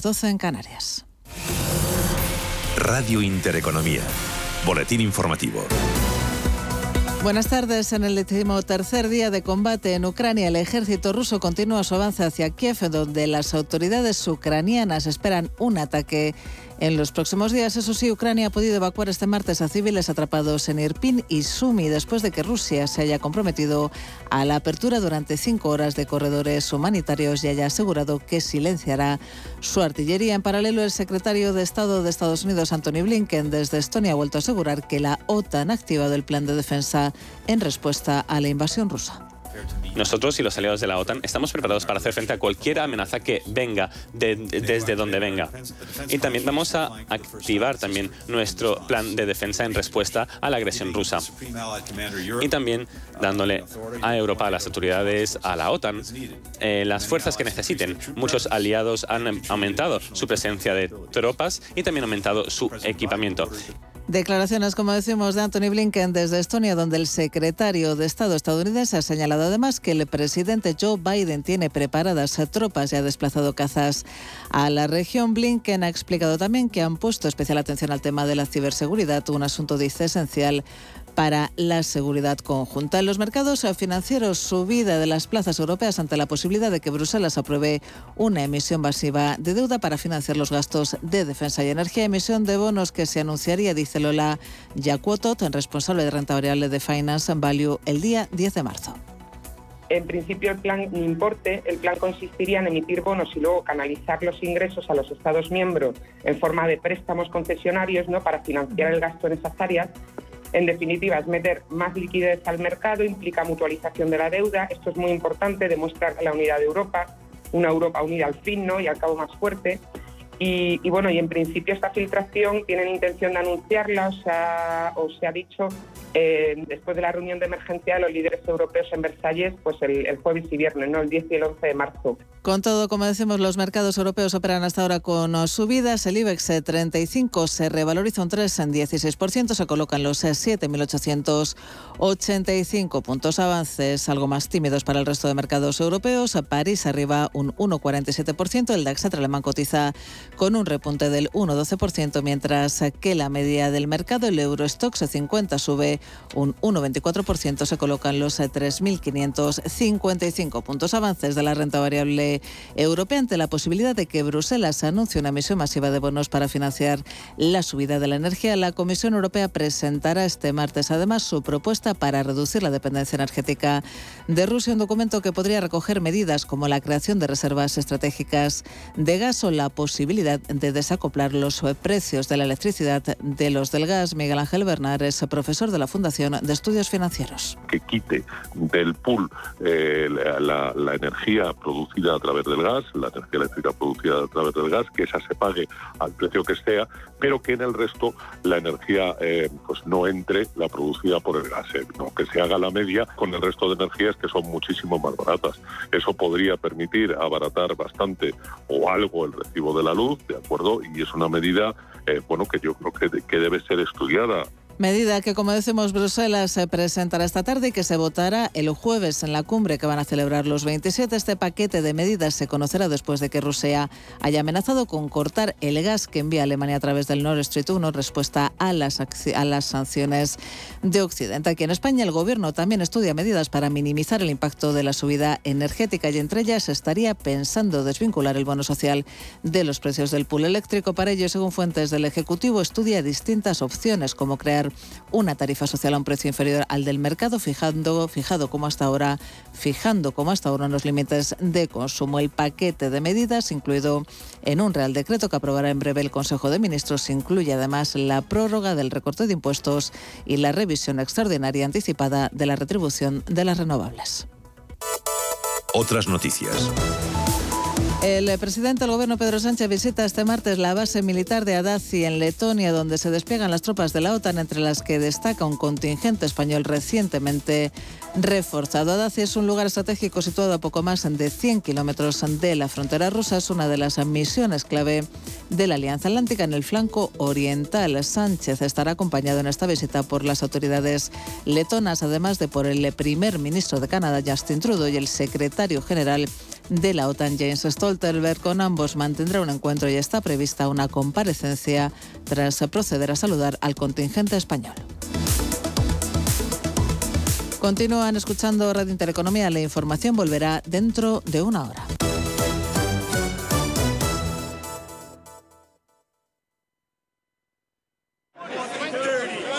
12 en Canarias. Radio Intereconomía. Boletín informativo. Buenas tardes. En el tercer día de combate en Ucrania, el ejército ruso continúa su avance hacia Kiev, donde las autoridades ucranianas esperan un ataque en los próximos días, eso sí, Ucrania ha podido evacuar este martes a civiles atrapados en Irpin y Sumi después de que Rusia se haya comprometido a la apertura durante cinco horas de corredores humanitarios y haya asegurado que silenciará su artillería. En paralelo, el secretario de Estado de Estados Unidos, Anthony Blinken, desde Estonia ha vuelto a asegurar que la OTAN ha activado el plan de defensa en respuesta a la invasión rusa. Nosotros y los aliados de la OTAN estamos preparados para hacer frente a cualquier amenaza que venga desde donde venga. Y también vamos a activar también nuestro plan de defensa en respuesta a la agresión rusa. Y también dándole a Europa, a las autoridades, a la OTAN, eh, las fuerzas que necesiten. Muchos aliados han aumentado su presencia de tropas y también aumentado su equipamiento. Declaraciones, como decimos, de Anthony Blinken desde Estonia, donde el secretario de Estado estadounidense ha señalado además que el presidente Joe Biden tiene preparadas tropas y ha desplazado cazas a la región. Blinken ha explicado también que han puesto especial atención al tema de la ciberseguridad, un asunto, dice, esencial para la seguridad conjunta. En los mercados financieros, subida de las plazas europeas ante la posibilidad de que Bruselas apruebe una emisión masiva de deuda para financiar los gastos de defensa y energía. Emisión de bonos que se anunciaría, dice Lola Yacuotot, responsable de renta variable de Finance and Value, el día 10 de marzo. En principio, el plan importe, el plan consistiría en emitir bonos y luego canalizar los ingresos a los Estados miembros en forma de préstamos concesionarios ¿no? para financiar el gasto en esas áreas en definitiva, es meter más liquidez al mercado, implica mutualización de la deuda. Esto es muy importante, demuestra la unidad de Europa, una Europa unida al fin ¿no? y al cabo más fuerte. Y, bueno, y en principio esta filtración tienen intención de anunciarla, o se ha dicho eh, después de la reunión de emergencia de los líderes europeos en Versalles, pues el, jueves y viernes, ¿no? el 10 y el 11 de marzo. Con todo, como decimos, los mercados europeos operan hasta ahora con subidas. El IBEX 35 se revaloriza un 3 en 16%, se colocan los 7.885 puntos avances, algo más tímidos para el resto de mercados europeos. París arriba un 1,47%, el DAX alemán cotiza con un repunte del 1,12%, mientras que la media del mercado, el Eurostox 50 sube un 1,24%, se colocan los 3.555 puntos avances de la renta variable europea ante la posibilidad de que Bruselas anuncie una emisión masiva de bonos para financiar la subida de la energía. La Comisión Europea presentará este martes además su propuesta para reducir la dependencia energética de Rusia, un documento que podría recoger medidas como la creación de reservas estratégicas de gas o la posibilidad de desacoplar los precios de la electricidad de los del gas. Miguel Ángel Bernard es profesor de la Fundación de Estudios Financieros. Que quite del pool eh, la, energía producida a través del gas, la energía eléctrica producida a través del gas, que esa se pague al precio que sea, pero que en el resto la energía eh, pues no entre la producida por el gas, eh, que se haga la media con el resto de energías que son muchísimo más baratas. Eso podría permitir abaratar bastante o algo el recibo de la luz, ¿de acuerdo? Y es una medida, bueno, que yo creo que, que debe ser estudiada Medida que, como decimos, Bruselas se presentará esta tarde y que se votará el jueves en la cumbre que van a celebrar los 27. Este paquete de medidas se conocerá después de que Rusia haya amenazado con cortar el gas que envía Alemania a través del Nord Stream 1 en respuesta a las, a las sanciones de Occidente. Aquí en España el gobierno también estudia medidas para minimizar el impacto de la subida energética y entre ellas estaría pensando desvincular el bono social de los precios del pool eléctrico. Para ello, según fuentes del Ejecutivo, estudia distintas opciones como crear una tarifa social a un precio inferior al del mercado, fijando, fijado como hasta ahora, fijando como hasta ahora los límites de consumo. El paquete de medidas, incluido en un Real Decreto que aprobará en breve el Consejo de Ministros, incluye además la prórroga del recorte de impuestos y la revisión extraordinaria anticipada de la retribución de las renovables. Otras noticias. El presidente del gobierno Pedro Sánchez visita este martes la base militar de Adazi en Letonia, donde se despliegan las tropas de la OTAN, entre las que destaca un contingente español recientemente reforzado. Adazi es un lugar estratégico situado a poco más de 100 kilómetros de la frontera rusa. Es una de las misiones clave de la Alianza Atlántica en el flanco oriental. Sánchez estará acompañado en esta visita por las autoridades letonas, además de por el primer ministro de Canadá, Justin Trudeau, y el secretario general de la OTAN, James Stoltenberg. Con ambos mantendrá un encuentro y está prevista una comparecencia tras proceder a saludar al contingente español. Continúan escuchando Radio Intereconomía. La información volverá dentro de una hora.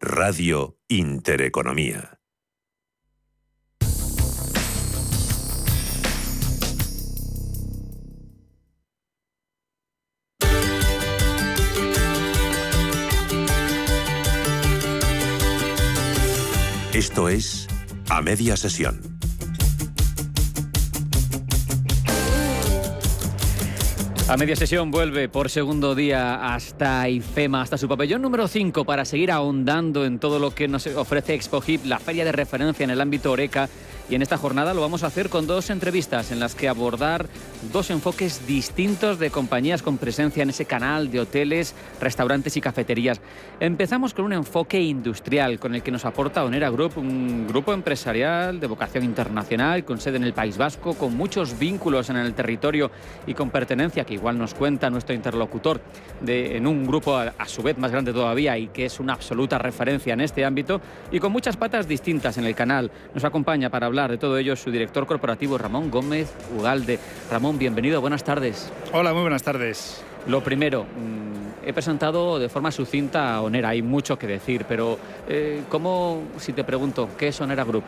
Radio Intereconomía. Esto es A Media Sesión. A media sesión vuelve por segundo día hasta IFEMA, hasta su pabellón número 5 para seguir ahondando en todo lo que nos ofrece ExpoHip, la feria de referencia en el ámbito Oreca. Y en esta jornada lo vamos a hacer con dos entrevistas en las que abordar dos enfoques distintos de compañías con presencia en ese canal de hoteles, restaurantes y cafeterías. Empezamos con un enfoque industrial con el que nos aporta Onera Group, un grupo empresarial de vocación internacional con sede en el País Vasco, con muchos vínculos en el territorio y con pertenencia que igual nos cuenta nuestro interlocutor de, en un grupo a, a su vez más grande todavía y que es una absoluta referencia en este ámbito y con muchas patas distintas en el canal. Nos acompaña para hablar de todo ello su director corporativo Ramón Gómez Ugalde. Ramón, bienvenido, buenas tardes. Hola, muy buenas tardes. Lo primero, mm, he presentado de forma sucinta a Onera, hay mucho que decir, pero eh, ¿cómo, si te pregunto, qué es Onera Group?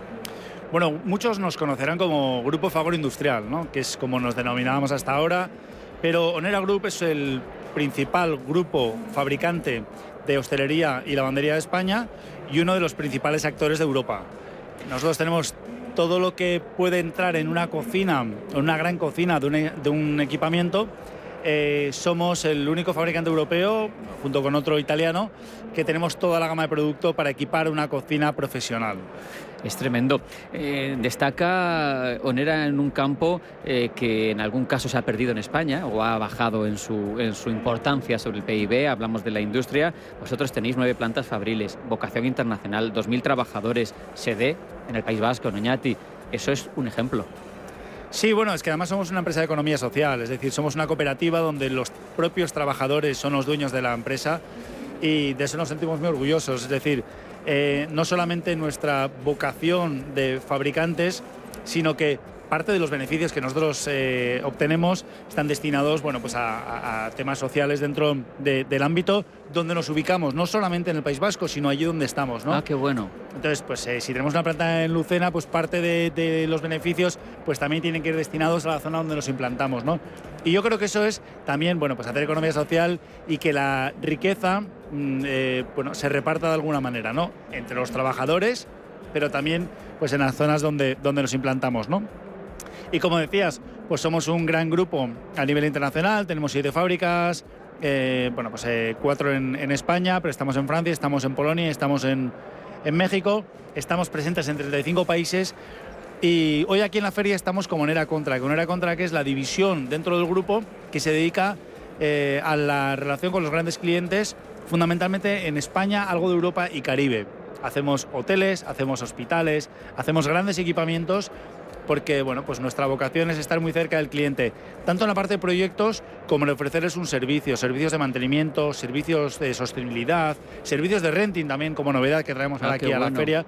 Bueno, muchos nos conocerán como Grupo Fagor Industrial, ¿no? que es como nos denominábamos hasta ahora, pero Onera Group es el principal grupo fabricante de hostelería y lavandería de España y uno de los principales actores de Europa. Nosotros tenemos todo lo que puede entrar en una cocina, en una gran cocina de un, de un equipamiento, eh, somos el único fabricante europeo, junto con otro italiano, que tenemos toda la gama de producto para equipar una cocina profesional. Es tremendo. Eh, destaca Onera en un campo eh, que en algún caso se ha perdido en España o ha bajado en su, importancia sobre el PIB. Hablamos de la industria. Vosotros tenéis nueve plantas fabriles, vocación internacional, 2.000 trabajadores, sede en el País Vasco, en. Eso es un ejemplo. Sí, bueno, es que además somos una empresa de economía social, es decir, somos una cooperativa donde los propios trabajadores son los dueños de la empresa y de eso nos sentimos muy orgullosos. Es decir, eh, no solamente nuestra vocación de fabricantes, sino que parte de los beneficios que nosotros eh, obtenemos están destinados bueno, pues a, temas sociales dentro del ámbito donde nos ubicamos, no solamente en el País Vasco, sino allí donde estamos. ¿no? Ah, qué bueno. Entonces, pues eh, si tenemos una planta en Lucena, pues parte de, los beneficios pues también tienen que ir destinados a la zona donde nos implantamos. ¿no? Y yo creo que eso es también bueno, pues hacer economía social y que la riqueza mm, eh, bueno, se reparta de alguna manera, ¿no? entre los trabajadores, pero también pues, en las zonas donde, donde nos implantamos. ¿no? Y como decías, pues somos un gran grupo a nivel internacional, tenemos siete fábricas, eh, bueno, pues eh, cuatro en, España, pero estamos en Francia, estamos en Polonia, estamos en, México, estamos presentes en 35 países y hoy aquí en la feria estamos con Monera Contra, Monera Contra que es la división dentro del grupo que se dedica eh, a la relación con los grandes clientes, fundamentalmente en España, algo de Europa y Caribe. Hacemos hoteles, hacemos hospitales, hacemos grandes equipamientos porque bueno, pues nuestra vocación es estar muy cerca del cliente, tanto en la parte de proyectos como en ofrecerles un servicio, servicios de mantenimiento, servicios de sostenibilidad, servicios de renting también como novedad que traemos ah, aquí a la feria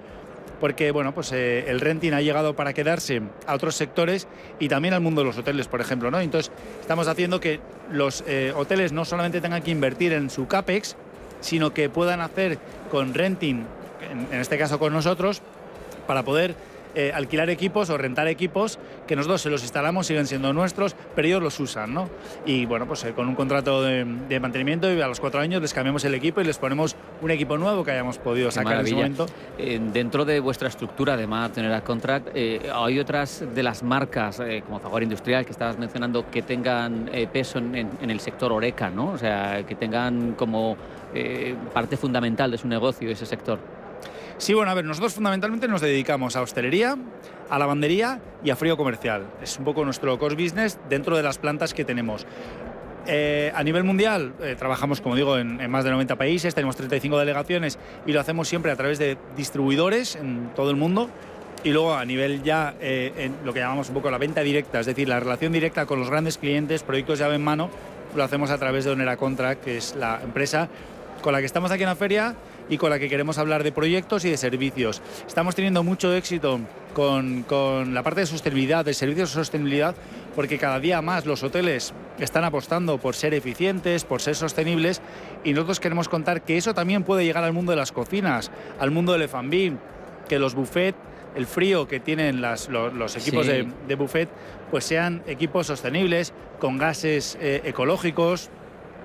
porque bueno, pues eh, el renting ha llegado para quedarse a otros sectores y también al mundo de los hoteles, por ejemplo, ¿no? Entonces, estamos haciendo que los eh, hoteles no solamente tengan que invertir en su CAPEX, sino que puedan hacer con renting, en este caso con nosotros, para poder eh, alquilar equipos o rentar equipos que nosotros se los instalamos, siguen siendo nuestros, pero ellos los usan, ¿no? Y bueno, pues eh, con un contrato de, mantenimiento y a los cuatro años les cambiamos el equipo y les ponemos un equipo nuevo que hayamos podido sacar en ese momento. Eh, dentro de vuestra estructura de tener Contract, ¿hay otras de las marcas como Zagor Industrial que estabas mencionando que tengan peso en, en, el sector Oreca, ¿no? O sea, que tengan como parte fundamental de su negocio ese sector? Sí, bueno, a ver, nosotros fundamentalmente nos dedicamos a hostelería, a lavandería y a frío comercial. Es un poco nuestro core business dentro de las plantas que tenemos. Eh, a nivel mundial eh, trabajamos, como digo, en, más de 90 países, tenemos 35 delegaciones y lo hacemos siempre a través de distribuidores en todo el mundo. Y luego a nivel ya, eh, en lo que llamamos un poco la venta directa, es decir, la relación directa con los grandes clientes, proyectos llave en mano, lo hacemos a través de Onera Contract, que es la empresa con la que estamos aquí en la feria y con la que queremos hablar de proyectos y de servicios. Estamos teniendo mucho éxito con, la parte de sostenibilidad, de servicios de sostenibilidad, porque cada día más los hoteles están apostando por ser eficientes, por ser sostenibles, y nosotros queremos contar que eso también puede llegar al mundo de las cocinas, al mundo del F&B, que los buffets el frío que tienen los, equipos de, buffet, pues sean equipos sostenibles, con gases eh, ecológicos,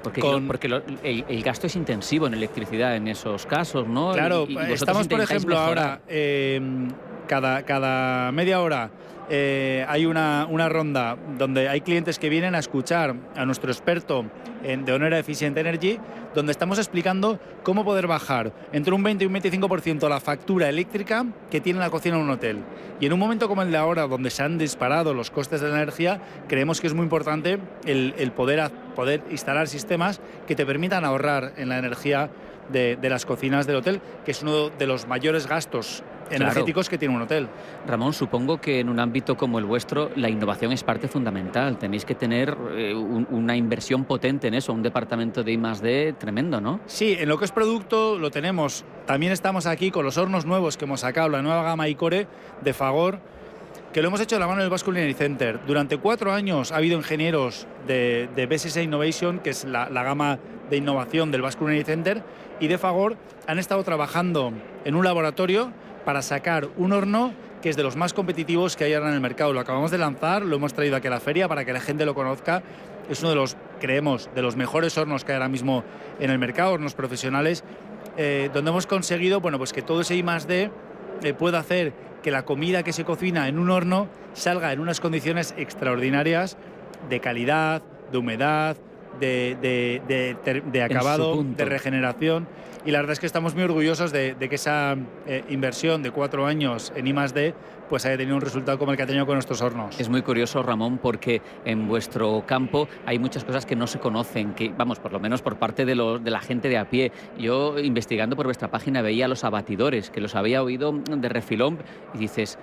porque, porque el, gasto es intensivo en electricidad en esos casos, ¿no? Claro, estamos, por ejemplo, ahora, eh, cada, cada media hora eh, hay una, una, ronda donde hay clientes que vienen a escuchar a nuestro experto en, de Honora Efficient Energy, donde estamos explicando cómo poder bajar entre un 20 y un 25% la factura eléctrica que tiene la cocina en un hotel. Y en un momento como el de ahora, donde se han disparado los costes de la energía, creemos que es muy importante el, el poder, poder instalar sistemas que te permitan ahorrar en la energía de, de las cocinas del hotel, que es uno de los mayores gastos energéticos que tiene un hotel. Ramón, supongo que en un ámbito como el vuestro la innovación es parte fundamental. Tenéis que tener eh, una inversión potente en eso, un departamento de I+D tremendo, ¿no? Sí, en lo que es producto lo tenemos. También estamos aquí con los hornos nuevos que hemos sacado, la nueva gama Icore de Fagor, que lo hemos hecho de la mano del Basque Culinary Center. Durante cuatro años ha habido ingenieros de, de BSS Innovation, que es la, la gama de innovación del Basque Culinary Center, y de Fagor han estado trabajando en un laboratorio para sacar un horno que es de los más competitivos que hay ahora en el mercado. Lo acabamos de lanzar, lo hemos traído aquí a la feria para que la gente lo conozca. Es uno de los, creemos, de los mejores hornos que hay ahora mismo en el mercado, hornos profesionales, eh, donde hemos conseguido bueno, pues que todo ese I D eh, pueda hacer que la comida que se cocina en un horno salga en unas condiciones extraordinarias de calidad, de humedad, de, de- de acabado, de regeneración. Y la verdad es que estamos muy orgullosos de, que esa eh, inversión de cuatro años en I+D pues haya tenido un resultado como el que ha tenido con nuestros hornos. Es muy curioso, Ramón, porque en vuestro campo hay muchas cosas que no se conocen, que, vamos, por lo menos por parte de, los- de la gente de a pie. Yo, investigando por vuestra página, veía los abatidores, que los había oído de refilón, y dices,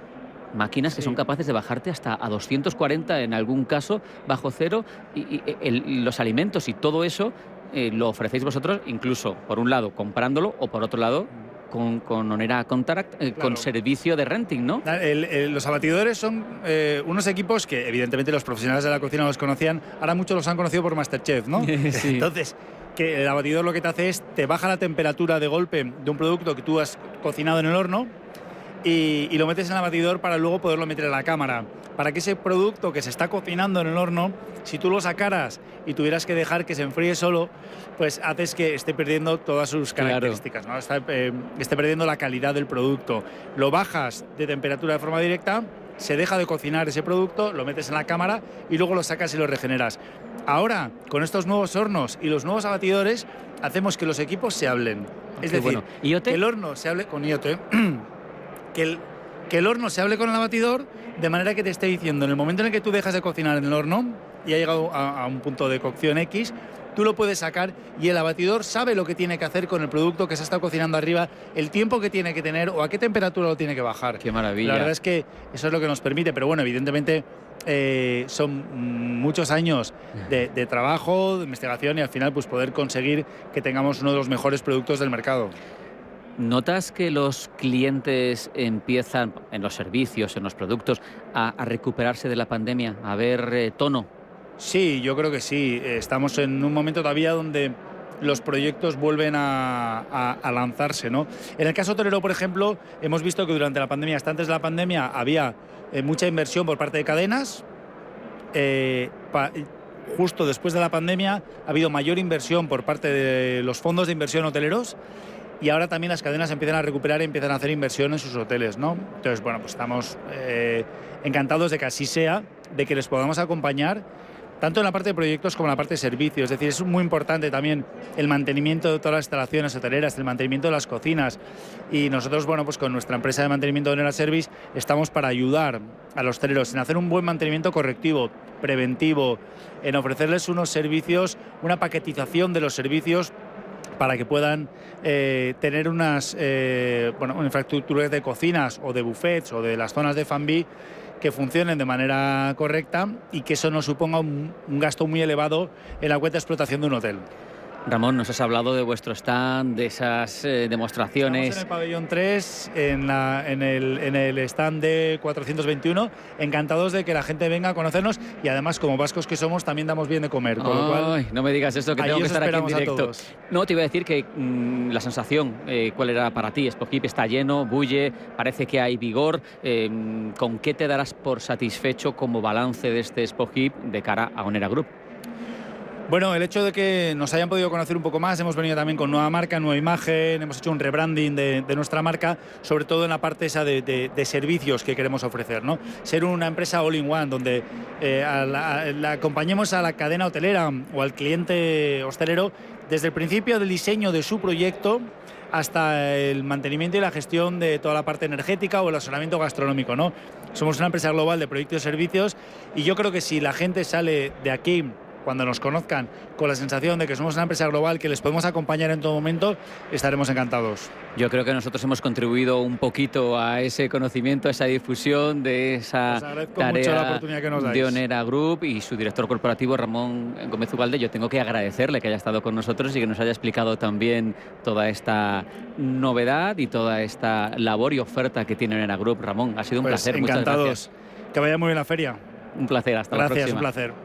máquinas que son capaces de bajarte hasta a 240 en algún caso, bajo cero, y, y el- los alimentos y todo eso eh, lo ofrecéis vosotros, incluso, por un lado, comprándolo, o por otro lado, con, con Onera Contract, eh, con servicio de renting, ¿no? El- el- los abatidores son eh, unos equipos que evidentemente los profesionales de la cocina los conocían, ahora muchos los han conocido por Masterchef, ¿no? Sí. Entonces, que el abatidor lo que te hace es te baja la temperatura de golpe de un producto que tú has cocinado en el horno y, y lo metes en el abatidor para luego poderlo meter en la cámara. Para que ese producto que se está cocinando en el horno, si tú lo sacaras y tuvieras que dejar que se enfríe solo, pues haces que esté perdiendo todas sus Claro. características, ¿no? Está, eh, esté perdiendo la calidad del producto. Lo bajas de temperatura de forma directa, se deja de cocinar ese producto, lo metes en la cámara y luego lo sacas y lo regeneras. Ahora, con estos nuevos hornos y los nuevos abatidores, hacemos que los equipos se hablen. Es Qué decir, que el horno se hable con IoT, que el, que el horno se hable con el abatidor de manera que te esté diciendo en el momento en el que tú dejas de cocinar en el horno y ha llegado a, a un punto de cocción X, tú lo puedes sacar y el abatidor sabe lo que tiene que hacer con el producto que se está cocinando arriba, el tiempo que tiene que tener o a qué temperatura lo tiene que bajar. Qué maravilla. La verdad es que eso es lo que nos permite, pero bueno, evidentemente eh, son muchos años de, de trabajo, de investigación y al final pues poder conseguir que tengamos uno de los mejores productos del mercado. ¿Notas que los clientes empiezan, en los servicios, en los productos, a, recuperarse de la pandemia, a ver eh, tono? Sí, yo creo que sí. Estamos en un momento todavía donde los proyectos vuelven a, lanzarse. ¿no? En el caso hotelero, por ejemplo, hemos visto que durante la pandemia, hasta antes de la pandemia, había eh, mucha inversión por parte de cadenas. Eh, justo después de la pandemia ha habido mayor inversión por parte de los fondos de inversión hoteleros y ahora también las cadenas empiezan a recuperar y empiezan a hacer inversión en sus hoteles, ¿no? Entonces, bueno, pues estamos eh, encantados de que así sea, de que les podamos acompañar tanto en la parte de proyectos como en la parte de servicios. Es decir, es muy importante también el mantenimiento de todas las instalaciones hoteleras, el mantenimiento de las cocinas. Y nosotros, bueno, pues con nuestra empresa de mantenimiento de Onera Service estamos para ayudar a los hoteleros en hacer un buen mantenimiento correctivo, preventivo, en ofrecerles unos servicios, una paquetización de los servicios para que puedan eh, tener unas eh, infraestructuras de cocinas o de buffets o de las zonas de Fambi que funcionen de manera correcta y que eso no suponga un, un gasto muy elevado en la cuenta de explotación de un hotel. Ramón, nos has hablado de vuestro stand, de esas eh, Estamos en demostraciones. el pabellón 3, en, la- en el, en el stand de 421. Encantados de que la gente venga a conocernos y además, como vascos que somos, también damos bien de comer. Con lo cual, Ay, no me digas eso, que tengo que estar aquí en directo. No, te iba a decir que mm, la sensación, eh, ¿cuál era para ti? Spokip está lleno, bulle, parece que hay vigor. eh, ¿Con qué te darás por satisfecho como balance de este Spokip de cara a Onera Group? Bueno, el hecho de que nos hayan podido conocer un poco más, hemos venido también con nueva marca, nueva imagen, hemos hecho un rebranding de, nuestra marca, sobre todo en la parte esa de, servicios que queremos ofrecer, ¿no? Ser una empresa all-in-one, donde eh, la acompañemos a la cadena hotelera o al cliente hostelero desde el principio del diseño de su proyecto hasta el mantenimiento y la gestión de toda la parte energética o el asesoramiento gastronómico, ¿no? Somos una empresa global de proyectos y servicios y yo creo que si la gente sale de aquí cuando nos conozcan con la sensación de que somos una empresa global que les podemos acompañar en todo momento, estaremos encantados. Yo creo que nosotros hemos contribuido un poquito a ese conocimiento, a esa difusión de esa tarea oportunidad que nos dais. de Onera Group y su director corporativo Ramón Gómez Ugalde. Yo tengo que agradecerle que haya estado con nosotros y que nos haya explicado también toda esta novedad y toda esta labor y oferta que tiene Onera Group. Ramón, ha sido un Pues placer. Muchas encantados. gracias. Que vaya muy bien la feria. Un placer. Hasta la Gracias, próxima. un placer.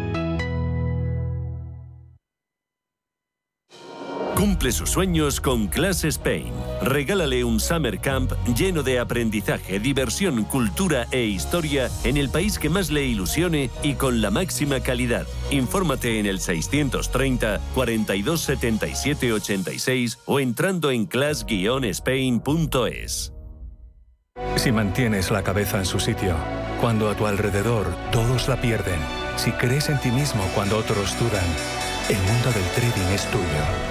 Cumple sus sueños con Class Spain. Regálale un summer camp lleno de aprendizaje, diversión, cultura e historia en el país que más le ilusione y con la máxima calidad. Infórmate en el 630 42 77 86 o entrando en class-spain.es. Si mantienes la cabeza en su sitio, cuando a tu alrededor todos la pierden, si crees en ti mismo cuando otros dudan, el mundo del trading es tuyo.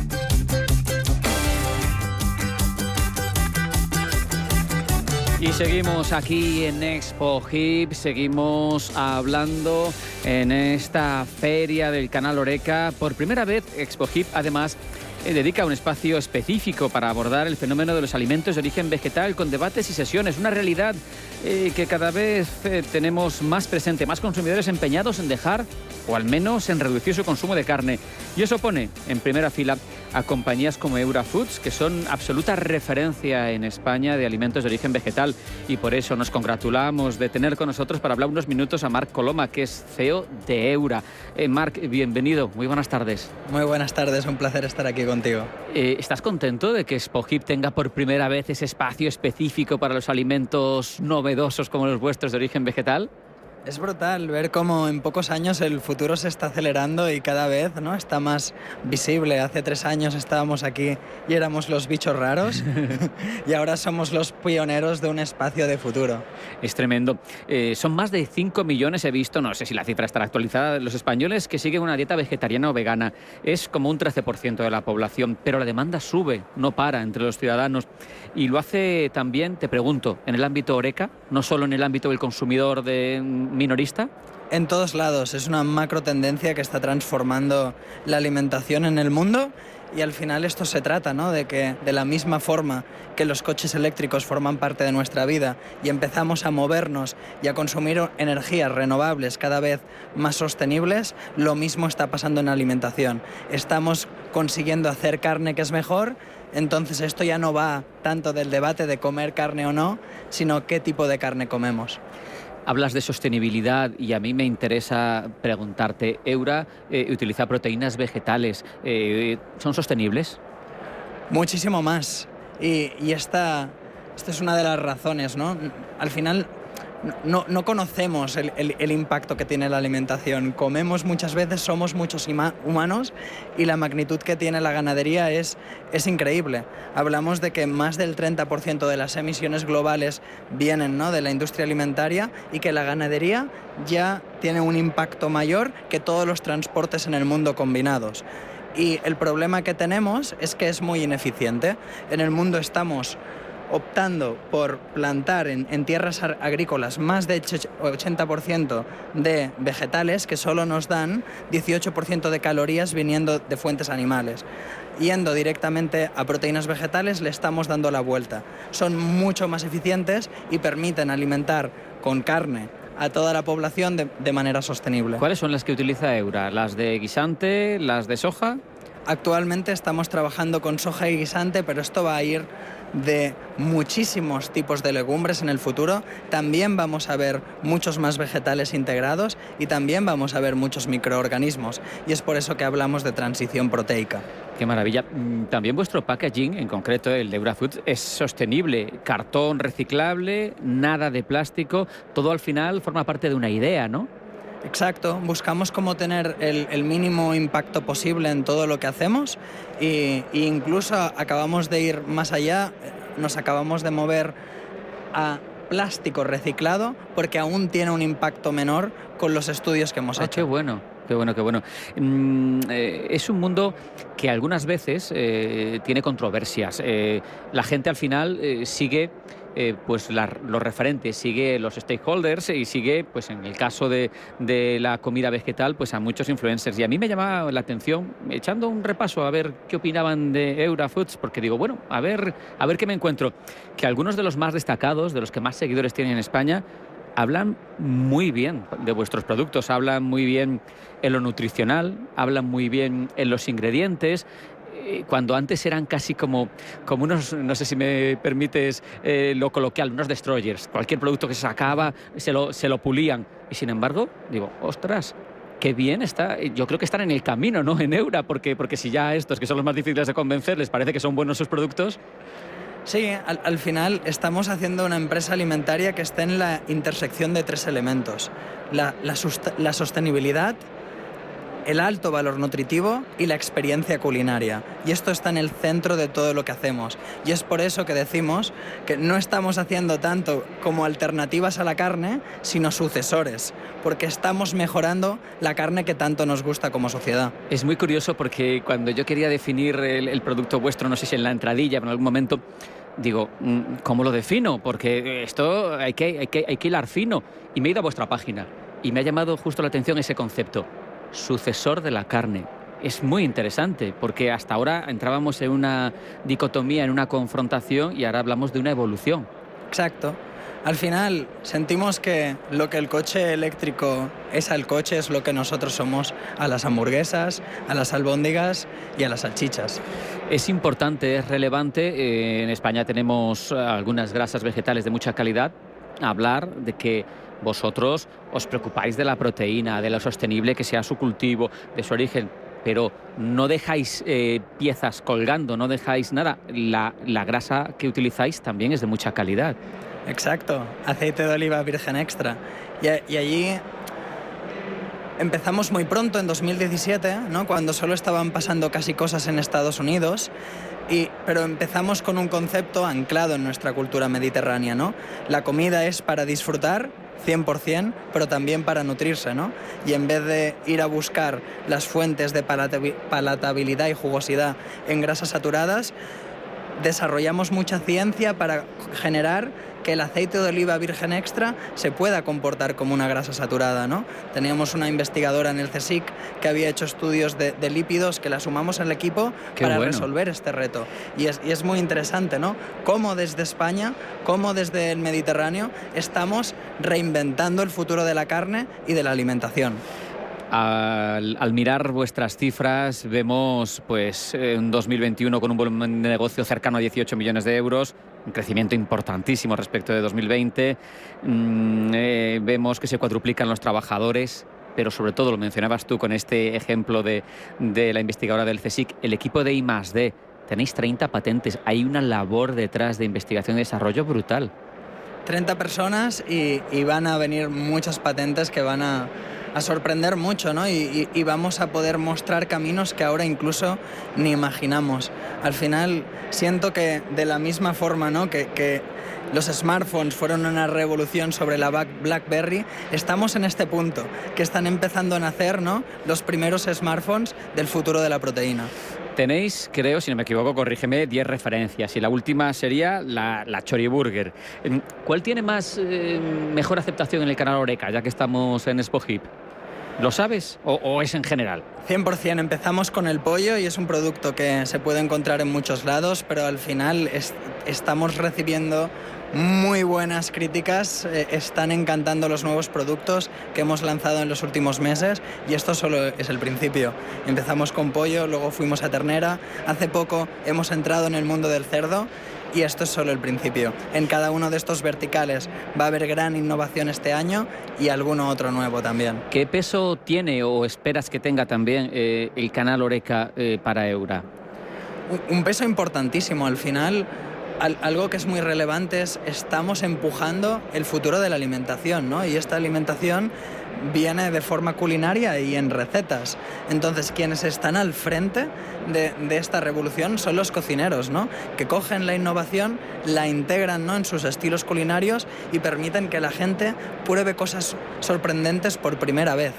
Y seguimos aquí en Expo Hip, seguimos hablando en esta feria del canal Oreca. Por primera vez, Expo Hip además eh, dedica un espacio específico para abordar el fenómeno de los alimentos de origen vegetal con debates y sesiones, una realidad eh, que cada vez eh, tenemos más presente, más consumidores empeñados en dejar o al menos en reducir su consumo de carne. Y eso pone en primera fila a compañías como Eura Foods, que son absoluta referencia en España de alimentos de origen vegetal. Y por eso nos congratulamos de tener con nosotros para hablar unos minutos a Marc Coloma, que es CEO de Eura. Eh, Marc, bienvenido, muy buenas tardes. Muy buenas tardes, un placer estar aquí contigo. Eh, ¿Estás contento de que Spohip tenga por primera vez ese espacio específico para los alimentos novedosos como los vuestros de origen vegetal? Es brutal ver cómo en pocos años el futuro se está acelerando y cada vez ¿no? está más visible. Hace tres años estábamos aquí y éramos los bichos raros y ahora somos los pioneros de un espacio de futuro. Es tremendo. Eh, son más de 5 millones, he visto, no sé si la cifra estará actualizada, los españoles que siguen una dieta vegetariana o vegana. Es como un 13% de la población, pero la demanda sube, no para entre los ciudadanos. Y lo hace también, te pregunto, en el ámbito Oreca, no solo en el ámbito del consumidor de minorista? En todos lados, es una macro tendencia que está transformando la alimentación en el mundo y al final esto se trata, ¿no? De que de la misma forma que los coches eléctricos forman parte de nuestra vida y empezamos a movernos y a consumir energías renovables cada vez más sostenibles, lo mismo está pasando en la alimentación. Estamos consiguiendo hacer carne que es mejor, entonces esto ya no va tanto del debate de comer carne o no, sino qué tipo de carne comemos. Hablas de sostenibilidad y a mí me interesa preguntarte, Eura eh, utiliza proteínas vegetales, eh, ¿son sostenibles? Muchísimo más. Y, y esta, esta es una de las razones, ¿no? Al final no, no conocemos el, el, impacto que tiene la alimentación. Comemos muchas veces, somos muchos humanos y la magnitud que tiene la ganadería es, es increíble. Hablamos de que más del 30% de las emisiones globales vienen ¿no? de la industria alimentaria y que la ganadería ya tiene un impacto mayor que todos los transportes en el mundo combinados. Y el problema que tenemos es que es muy ineficiente. En el mundo estamos optando por plantar en, tierras agrícolas más de 80% de vegetales que solo nos dan 18% de calorías viniendo de fuentes animales. Yendo directamente a proteínas vegetales le estamos dando la vuelta. Son mucho más eficientes y permiten alimentar con carne a toda la población de, de manera sostenible. ¿Cuáles son las que utiliza Eura? ¿Las de guisante? ¿Las de soja? Actualmente estamos trabajando con soja y guisante, pero esto va a ir de muchísimos tipos de legumbres en el futuro. También vamos a ver muchos más vegetales integrados y también vamos a ver muchos microorganismos. Y es por eso que hablamos de transición proteica. Qué maravilla. Mm, también vuestro packaging, en concreto el de Eurafoods, es sostenible. Cartón reciclable, nada de plástico. Todo al final forma parte de una idea, ¿no? Exacto, buscamos cómo tener el, mínimo impacto posible en todo lo que hacemos e, incluso acabamos de ir más allá, nos acabamos de mover a plástico reciclado porque aún tiene un impacto menor con los estudios que hemos ah, hecho. Qué bueno. Qué bueno, qué bueno. Mm, eh, es un mundo que algunas veces eh, tiene controversias. Eh, la gente al final sigue eh, pues los referentes, sigue los stakeholders y sigue, pues en el caso de, de, la comida vegetal, pues a muchos influencers. Y a mí me llamaba la atención, echando un repaso a ver qué opinaban de Eura Foods, porque digo, bueno, a ver, a ver qué me encuentro. Que algunos de los más destacados, de los que más seguidores tienen en España, hablan muy bien de vuestros productos, hablan muy bien en lo nutricional, hablan muy bien en los ingredientes, cuando antes eran casi como, como unos, no sé si me permites eh, lo coloquial, unos destroyers. Cualquier producto que se sacaba se lo, se lo pulían. Y sin embargo, digo, ostras, qué bien está. Yo creo que están en el camino, ¿no? En Eura, porque, porque si ya estos, que son los más difíciles de convencer, les parece que son buenos sus productos. Sí, al, final estamos haciendo una empresa alimentaria que está en la intersección de tres elementos. La, la sostenibilidad, el alto valor nutritivo y la experiencia culinaria. Y esto está en el centro de todo lo que hacemos. Y es por eso que decimos que no estamos haciendo tanto como alternativas a la carne, sino sucesores, porque estamos mejorando la carne que tanto nos gusta como sociedad. Es muy curioso porque cuando yo quería definir el, producto vuestro, no sé si en la entradilla, pero en algún momento digo, mm, ¿cómo lo defino? Porque esto hay que, hay que, hay que hilar fino. Y me he ido a vuestra página y me ha llamado justo la atención ese concepto sucesor de la carne. Es muy interesante porque hasta ahora entrábamos en una dicotomía, en una confrontación y ahora hablamos de una evolución. Exacto. Al final sentimos que lo que el coche eléctrico es al coche es lo que nosotros somos a las hamburguesas, a las albóndigas y a las salchichas. Es importante, es relevante. Eh, en España tenemos algunas grasas vegetales de mucha calidad. Hablar de que vosotros os preocupáis de la proteína, de lo sostenible que sea su cultivo, de su origen, pero no dejáis eh, piezas colgando, no dejáis nada. La, grasa que utilizáis también es de mucha calidad. Exacto, aceite de oliva virgen extra. Y, allí empezamos muy pronto, en 2017, ¿no? cuando solo estaban pasando casi cosas en Estados Unidos. Y, pero empezamos con un concepto anclado en nuestra cultura mediterránea, ¿no? La comida es para disfrutar 100%, pero también para nutrirse, ¿no? Y en vez de ir a buscar las fuentes de palatabilidad y jugosidad en grasas saturadas, desarrollamos mucha ciencia para generar que el aceite de oliva virgen extra se pueda comportar como una grasa saturada. ¿no? Teníamos una investigadora en el CSIC que había hecho estudios de, lípidos que la sumamos al equipo para resolver este reto. Y es, y es muy interesante, ¿no? Cómo desde España, cómo desde el Mediterráneo estamos reinventando el futuro de la carne y de la alimentación. Al, mirar vuestras cifras, vemos pues un 2021 con un volumen de negocio cercano a 18 millones de euros, un crecimiento importantísimo respecto de 2020. Mm, eh, vemos que se cuadruplican los trabajadores, pero sobre todo lo mencionabas tú con este ejemplo de, la investigadora del CSIC, el equipo de I+D. Tenéis 30 patentes, hay una labor detrás de investigación y desarrollo brutal. 30 personas y van a venir muchas patentes que van a sorprender mucho, ¿no? Y, vamos a poder mostrar caminos que ahora incluso ni imaginamos. Al final siento que de la misma forma, ¿no? Que, que los smartphones fueron una revolución sobre la BlackBerry, estamos en este punto, que están empezando a nacer, ¿no? Los primeros smartphones del futuro de la proteína. Tenéis, creo, si no me equivoco, corrígeme, 10 referencias y la última sería la, la Chori Burger. ¿Cuál tiene más eh, mejor aceptación en el canal Oreca, ya que estamos en Hip? ¿Lo sabes o, es en general? 100%. Empezamos con el pollo y es un producto que se puede encontrar en muchos lados, pero al final estamos recibiendo muy buenas críticas, eh, están encantando los nuevos productos que hemos lanzado en los últimos meses y esto solo es el principio. Empezamos con pollo, luego fuimos a ternera, hace poco hemos entrado en el mundo del cerdo y esto es solo el principio. En cada uno de estos verticales va a haber gran innovación este año y alguno otro nuevo también. ¿Qué peso tiene o esperas que tenga también eh, el canal Oreca eh, para Eura? Un peso importantísimo. Al final, algo que es muy relevante es estamos empujando el futuro de la alimentación, ¿no? Y esta alimentación viene de forma culinaria y en recetas. Entonces, quienes están al frente de, esta revolución son los cocineros, ¿no? Que cogen la innovación, la integran ¿no? en sus estilos culinarios y permiten que la gente pruebe cosas sorprendentes por primera vez.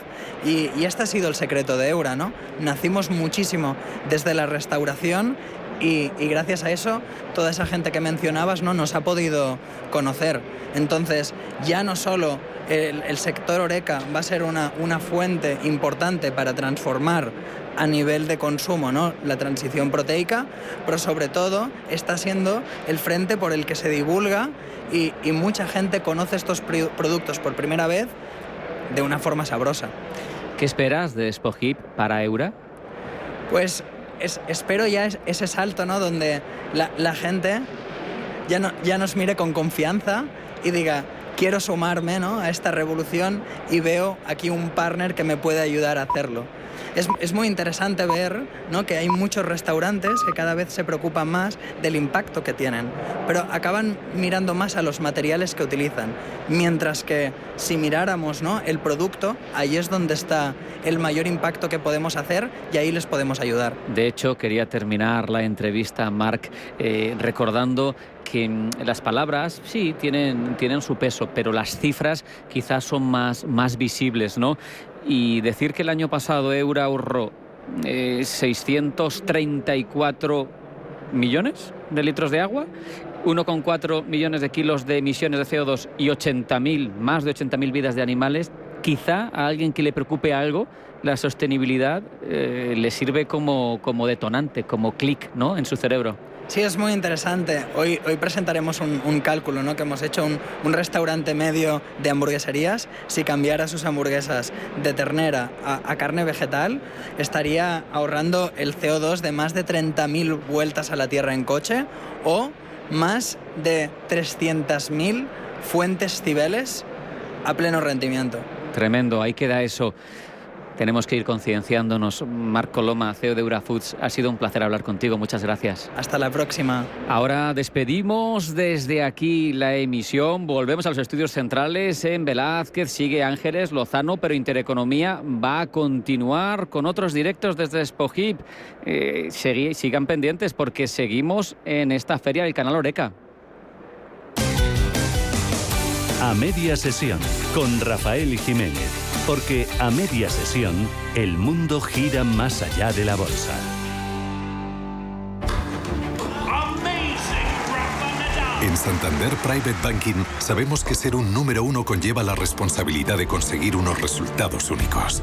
Y, y este ha sido el secreto de Eura, ¿no? Nacimos muchísimo desde la restauración y, gracias a eso toda esa gente que mencionabas ¿no? nos ha podido conocer. Entonces ya no solo el, sector Oreca va a ser una, una fuente importante para transformar a nivel de consumo, ¿no? La transición proteica, pero sobre todo está siendo el frente por el que se divulga y, mucha gente conoce estos productos por primera vez de una forma sabrosa. ¿Qué esperas de Spohip para Eura? Pues espero ya ese salto, ¿no? Donde la, gente ya, no, ya nos mire con confianza y diga, quiero sumarme ¿no? a esta revolución y veo aquí un partner que me puede ayudar a hacerlo es, muy interesante ver ¿no? que hay muchos restaurantes que cada vez se preocupan más del impacto que tienen, pero acaban mirando más a los materiales que utilizan, mientras que si miráramos ¿no? el producto, ahí es donde está el mayor impacto que podemos hacer y ahí les podemos ayudar. De hecho, quería terminar la entrevista, Marc, eh, recordando que mm, las palabras sí tienen, tienen su peso, pero las cifras quizás son más, más visibles, ¿no? Y decir que el año pasado Eura ahorró 634 eh, millones de litros de agua, 1,4 millones de kilos de emisiones de CO2 y 80.000, más de 80.000 vidas de animales, quizá a alguien que le preocupe algo, la sostenibilidad eh, le sirve como, como detonante, como clic ¿no? en su cerebro. Sí, es muy interesante. Hoy, hoy presentaremos un, cálculo ¿no? que hemos hecho, un, restaurante medio de hamburgueserías. Si cambiara sus hamburguesas de ternera a, carne vegetal, estaría ahorrando el CO2 de más de 30.000 vueltas a la Tierra en coche o más de 300.000 fuentes cibeles a pleno rendimiento. Tremendo, ahí queda eso. Tenemos que ir concienciándonos. Marco Loma, CEO de Eurafoods, ha sido un placer hablar contigo. Muchas gracias. Hasta la próxima. Ahora despedimos desde aquí la emisión. Volvemos a los estudios centrales en Velázquez. Sigue Ángeles Lozano, pero Intereconomía va a continuar con otros directos desde Spojip. Eh, sigan pendientes porque seguimos en esta feria del canal Oreca. A media sesión con Rafael Jiménez. Porque a media sesión, el mundo gira más allá de la bolsa. En Santander Private Banking sabemos que ser un número uno conlleva la responsabilidad de conseguir unos resultados únicos.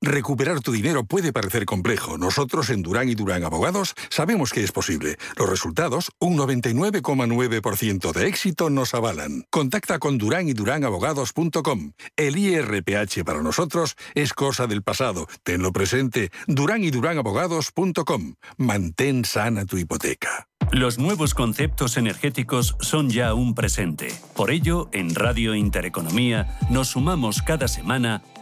Recuperar tu dinero puede parecer complejo. Nosotros en Durán y Durán Abogados sabemos que es posible. Los resultados, un 99,9% de éxito, nos avalan. Contacta con Durán y Durán Abogados.com. El IRPH para nosotros es cosa del pasado. Tenlo presente. Durán y Durán Abogados.com. Mantén sana tu hipoteca. Los nuevos conceptos energéticos son ya un presente. Por ello, en Radio Intereconomía nos sumamos cada semana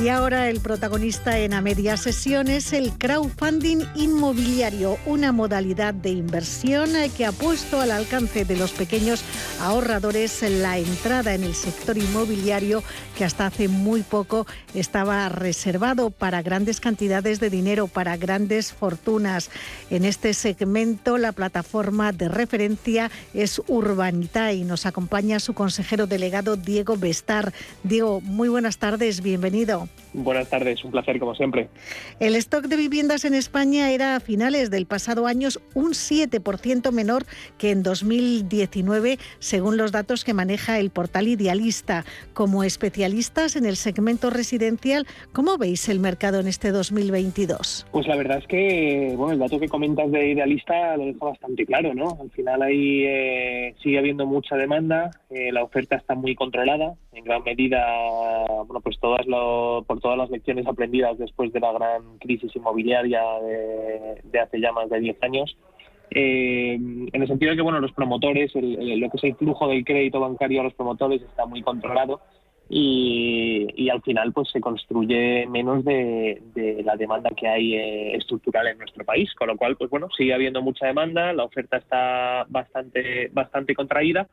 Y ahora el protagonista en a media sesión es el crowdfunding inmobiliario, una modalidad de inversión que ha puesto al alcance de los pequeños ahorradores la entrada en el sector inmobiliario que hasta hace muy poco estaba reservado para grandes cantidades de dinero, para grandes fortunas. En este segmento la plataforma de referencia es Urbanita y nos acompaña su consejero delegado Diego Bestar. Diego, muy buenas tardes, bienvenido. Buenas tardes, un placer como siempre. El stock de viviendas en España era a finales del pasado año un 7% menor que en 2019, según los datos que maneja el portal Idealista. Como especialistas en el segmento residencial, ¿cómo veis el mercado en este 2022? Pues la verdad es que bueno, el dato que comentas de Idealista lo deja bastante claro, ¿no? Al final ahí eh, sigue habiendo mucha demanda, eh, la oferta está muy controlada, en gran medida, bueno, pues todas por todas las lecciones aprendidas después de la gran crisis inmobiliaria de, hace ya más de 10 años. Eh, en el sentido de que bueno los promotores, lo que es el flujo del crédito bancario a los promotores está muy controlado y, al final pues se construye menos de, la demanda que hay eh, estructural en nuestro país, con lo cual pues bueno sigue habiendo mucha demanda, la oferta está bastante bastante contraída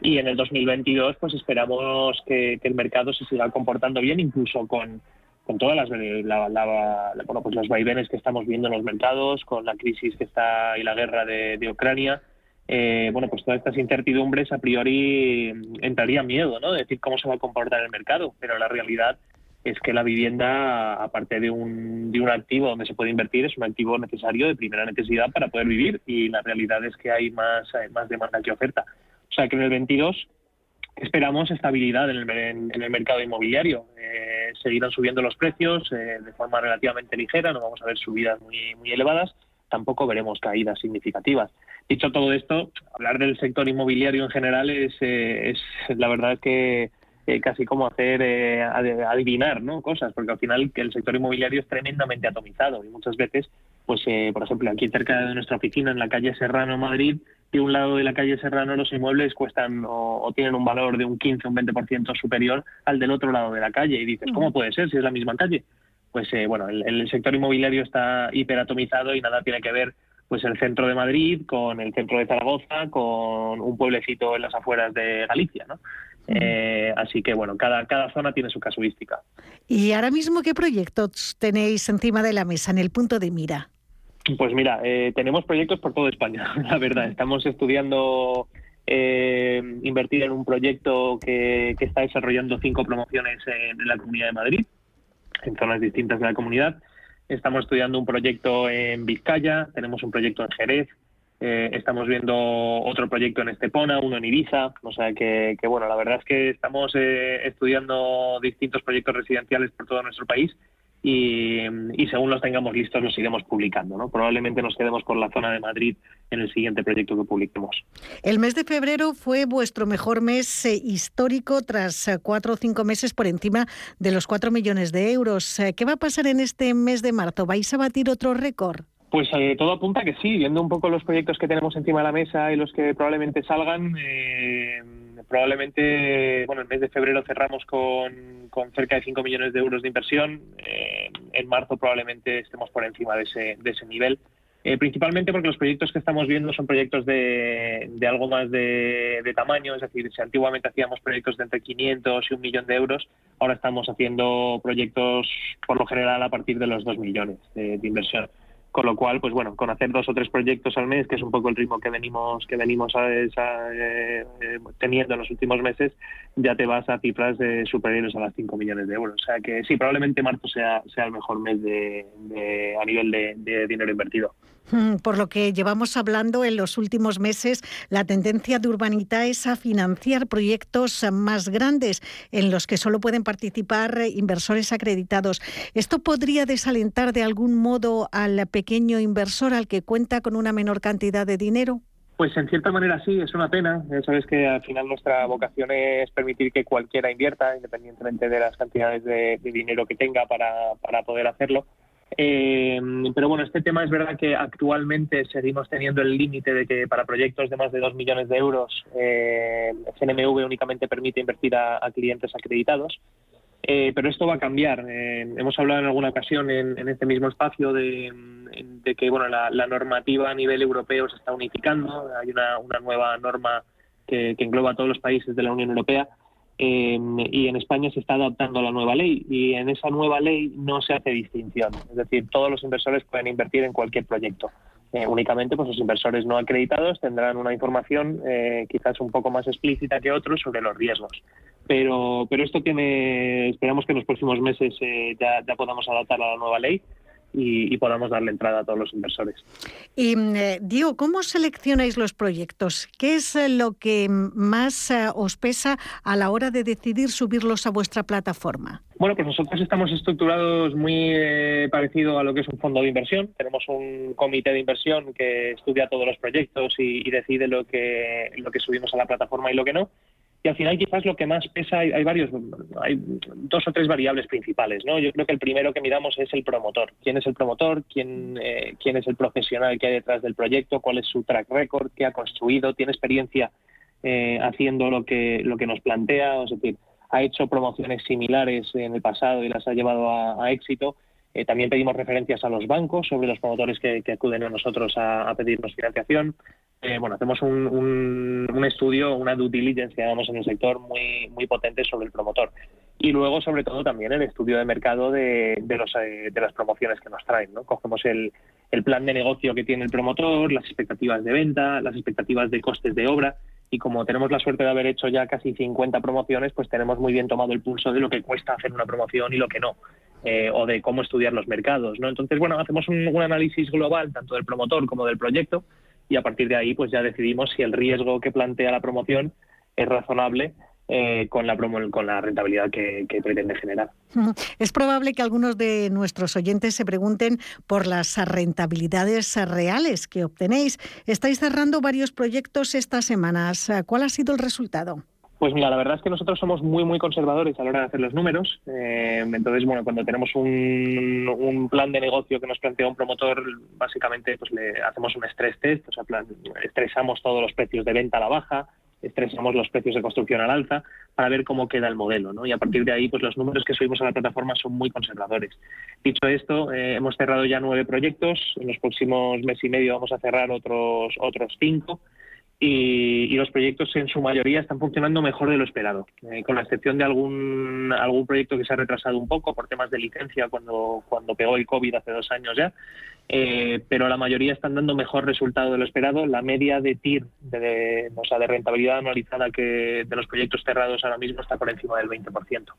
y en el 2022 pues esperamos que, el mercado se siga comportando bien incluso con con todas las bueno, pues los vaivenes que estamos viendo en los mercados, con la crisis que está y la guerra de, Ucrania, eh, bueno, pues todas estas incertidumbres a priori entraría miedo, ¿no? De decir cómo se va a comportar el mercado, pero la realidad es que la vivienda, aparte de un, de un activo donde se puede invertir, es un activo necesario de primera necesidad para poder vivir y la realidad es que hay más, más demanda que oferta. O sea que en el 22 esperamos estabilidad en el, en, el mercado inmobiliario. Eh, seguirán subiendo los precios eh, de forma relativamente ligera, no vamos a ver subidas muy, elevadas, tampoco veremos caídas significativas. Dicho todo esto, hablar del sector inmobiliario en general es, eh, es la verdad que casi como hacer adivinar ¿no? cosas, porque al final el sector inmobiliario es tremendamente atomizado y muchas veces, pues por ejemplo, aquí cerca de nuestra oficina, en la calle Serrano, Madrid, de un lado de la calle Serrano los inmuebles cuestan o, tienen un valor de un 15 o un 20% superior al del otro lado de la calle. Y dices, ¿cómo puede ser si es la misma calle? Pues eh, bueno, el, sector inmobiliario está hiperatomizado y nada tiene que ver pues el centro de Madrid con el centro de Zaragoza, con un pueblecito en las afueras de Galicia, ¿no? Eh, así que bueno, cada, cada zona tiene su casuística. ¿Y ahora mismo qué proyectos tenéis encima de la mesa, en el punto de mira? Pues mira, eh, tenemos proyectos por toda España, la verdad. Estamos estudiando eh, invertir en un proyecto que, está desarrollando cinco promociones en, la Comunidad de Madrid, en zonas distintas de la comunidad. Estamos estudiando un proyecto en Vizcaya, tenemos un proyecto en Jerez, eh, estamos viendo otro proyecto en Estepona, uno en Ibiza. O sea que, que bueno, la verdad es que estamos estudiando distintos proyectos residenciales por todo nuestro país y, según los tengamos listos los iremos publicando. ¿no? Probablemente nos quedemos con la zona de Madrid en el siguiente proyecto que publiquemos. El mes de febrero fue vuestro mejor mes eh, histórico tras eh, cuatro o cinco meses por encima de los cuatro millones de euros. Eh, ¿Qué va a pasar en este mes de marzo? ¿Vais a batir otro récord? Pues todo apunta que sí, viendo un poco los proyectos que tenemos encima de la mesa y los que probablemente salgan, probablemente, bueno, el mes de febrero cerramos con, con cerca de 5 millones de euros de inversión. Eh, en marzo probablemente estemos por encima de ese, de ese nivel. Eh, principalmente porque los proyectos que estamos viendo son proyectos de, de algo más de, de, tamaño, es decir, si antiguamente hacíamos proyectos de entre 500 y un millón de euros, ahora estamos haciendo proyectos por lo general a partir de los 2 millones de inversión. Con lo cual, pues bueno, con hacer dos o tres proyectos al mes, que es un poco el ritmo que venimos que venimos a, eh, eh, teniendo en los últimos meses, ya te vas a cifras de superiores a las 5 millones de euros. O sea que sí, probablemente marzo sea, sea el mejor mes de, a nivel de dinero invertido. Mm, por lo que llevamos hablando en los últimos meses, la tendencia de Urbanita es a financiar proyectos más grandes en los que solo pueden participar inversores acreditados. ¿Esto podría desalentar de algún modo al pequeño inversor al que cuenta con una menor cantidad de dinero? Pues en cierta manera sí, es una pena. Ya sabes que al final nuestra vocación es permitir que cualquiera invierta, independientemente de las cantidades de, dinero que tenga para, para poder hacerlo. Eh, pero bueno, este tema es verdad que actualmente seguimos teniendo el límite de que para proyectos de más de 2 millones de euros eh, CNMV únicamente permite invertir a, clientes acreditados. Eh, pero esto va a cambiar. Eh, hemos hablado en alguna ocasión en, este mismo espacio de, que bueno, la, normativa a nivel europeo se está unificando. Hay una, nueva norma que engloba a todos los países de la Unión Europea y en España se está adaptando la nueva ley y en esa nueva ley no se hace distinción. Es decir, todos los inversores pueden invertir en cualquier proyecto. Eh, únicamente pues los inversores no acreditados tendrán una información eh, quizás un poco más explícita que otros sobre los riesgos. Pero, pero esto tiene, esperamos que en los próximos meses eh, ya, ya podamos adaptar a la nueva ley y, podamos darle entrada a todos los inversores. Y Diego, ¿cómo seleccionáis los proyectos? ¿Qué es lo que más os pesa a la hora de decidir subirlos a vuestra plataforma? Bueno, pues nosotros estamos estructurados muy eh, parecido a lo que es un fondo de inversión. Tenemos un comité de inversión que estudia todos los proyectos y, decide lo que, lo que subimos a la plataforma y lo que no. Y al final quizás lo que más pesa, hay, varios, hay dos o tres variables principales. ¿no? Yo creo que el primero que miramos es el promotor. ¿Quién es el promotor? ¿Quién, eh, quién es el profesional que hay detrás del proyecto? ¿Cuál es su track record? ¿Qué ha construido? ¿Tiene experiencia eh, haciendo lo que, lo que nos plantea? Es decir, ha hecho promociones similares en el pasado y las ha llevado a, éxito. Eh, también pedimos referencias a los bancos sobre los promotores que, acuden a nosotros a, pedirnos financiación. Eh, bueno, hacemos un, estudio, una due diligence, digamos, en el sector muy, muy potente sobre el promotor. Y luego, sobre todo, también el estudio de mercado de, los, eh, de las promociones que nos traen. ¿no? Cogemos el, el plan de negocio que tiene el promotor, las expectativas de venta, las expectativas de costes de obra y como tenemos la suerte de haber hecho ya casi 50 promociones, pues tenemos muy bien tomado el pulso de lo que cuesta hacer una promoción y lo que no, eh, o de cómo estudiar los mercados, ¿no? Entonces, bueno, hacemos un, análisis global tanto del promotor como del proyecto y a partir de ahí, pues ya decidimos si el riesgo que plantea la promoción es razonable eh, con, la con la rentabilidad que, pretende generar. Es probable que algunos de nuestros oyentes se pregunten por las rentabilidades reales que obtenéis. Estáis cerrando varios proyectos estas semanas. ¿Cuál ha sido el resultado? Pues mira, la verdad es que nosotros somos muy, muy conservadores a la hora de hacer los números. Eh, entonces, bueno, cuando tenemos un, un, plan de negocio que nos plantea un promotor, básicamente pues le hacemos un stress test, o sea, plan, estresamos todos los precios de venta a la baja, estresamos los precios de construcción al alza para ver cómo queda el modelo, ¿no? Y a partir de ahí, pues los números que subimos a la plataforma son muy conservadores. Dicho esto, eh, hemos cerrado ya nueve proyectos. En los próximos mes y medio vamos a cerrar otros otros cinco. Y, los proyectos en su mayoría están funcionando mejor de lo esperado, eh, con la excepción de algún algún proyecto que se ha retrasado un poco por temas de licencia cuando cuando pegó el COVID hace dos años ya eh, pero la mayoría están dando mejor resultado de lo esperado. La media de TIR, de, o sea, de rentabilidad anualizada que de los proyectos cerrados ahora mismo está por encima del 20%.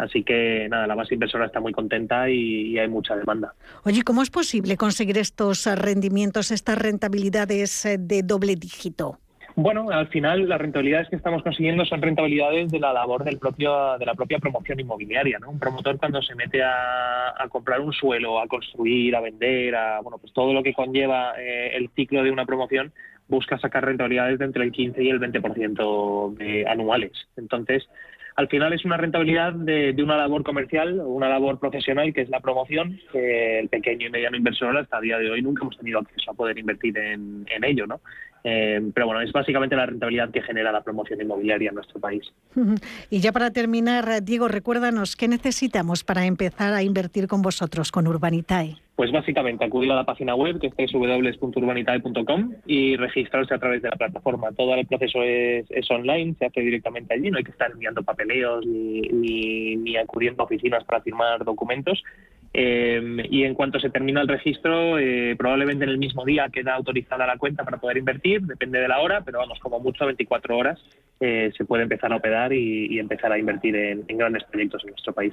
Así que nada, la base inversora está muy contenta y, hay mucha demanda. Oye, ¿cómo es posible conseguir estos rendimientos, estas rentabilidades eh, de doble dígito? Bueno, al final las rentabilidades que estamos consiguiendo son rentabilidades de la labor del propio, de la propia promoción inmobiliaria. ¿no? Un promotor cuando se mete a, comprar un suelo, a construir, a vender, a bueno, pues todo lo que conlleva eh, el ciclo de una promoción, busca sacar rentabilidades de entre el 15 y el 20% de anuales. Entonces, al final es una rentabilidad de, una labor comercial, una labor profesional que es la promoción, que el pequeño y mediano inversor hasta el día de hoy nunca hemos tenido acceso a poder invertir en, en ello, ¿no? Eh, pero bueno, es básicamente la rentabilidad que genera la promoción inmobiliaria en nuestro país. Y ya para terminar, Diego, recuérdanos, ¿qué necesitamos para empezar a invertir con vosotros, con Urbanitae? Pues básicamente acudir a la página web que es www.urbanitae.com y registrarse a través de la plataforma. Todo el proceso es, online, se hace directamente allí, no hay que estar enviando papeleos ni, ni acudiendo a oficinas para firmar documentos Em, y en cuanto se termina el registro, eh, probablemente en el mismo día queda autorizada la cuenta para poder invertir, depende de la hora, pero vamos, como mucho 24 horas eh, se puede empezar a operar y, empezar a invertir en, grandes proyectos en nuestro país.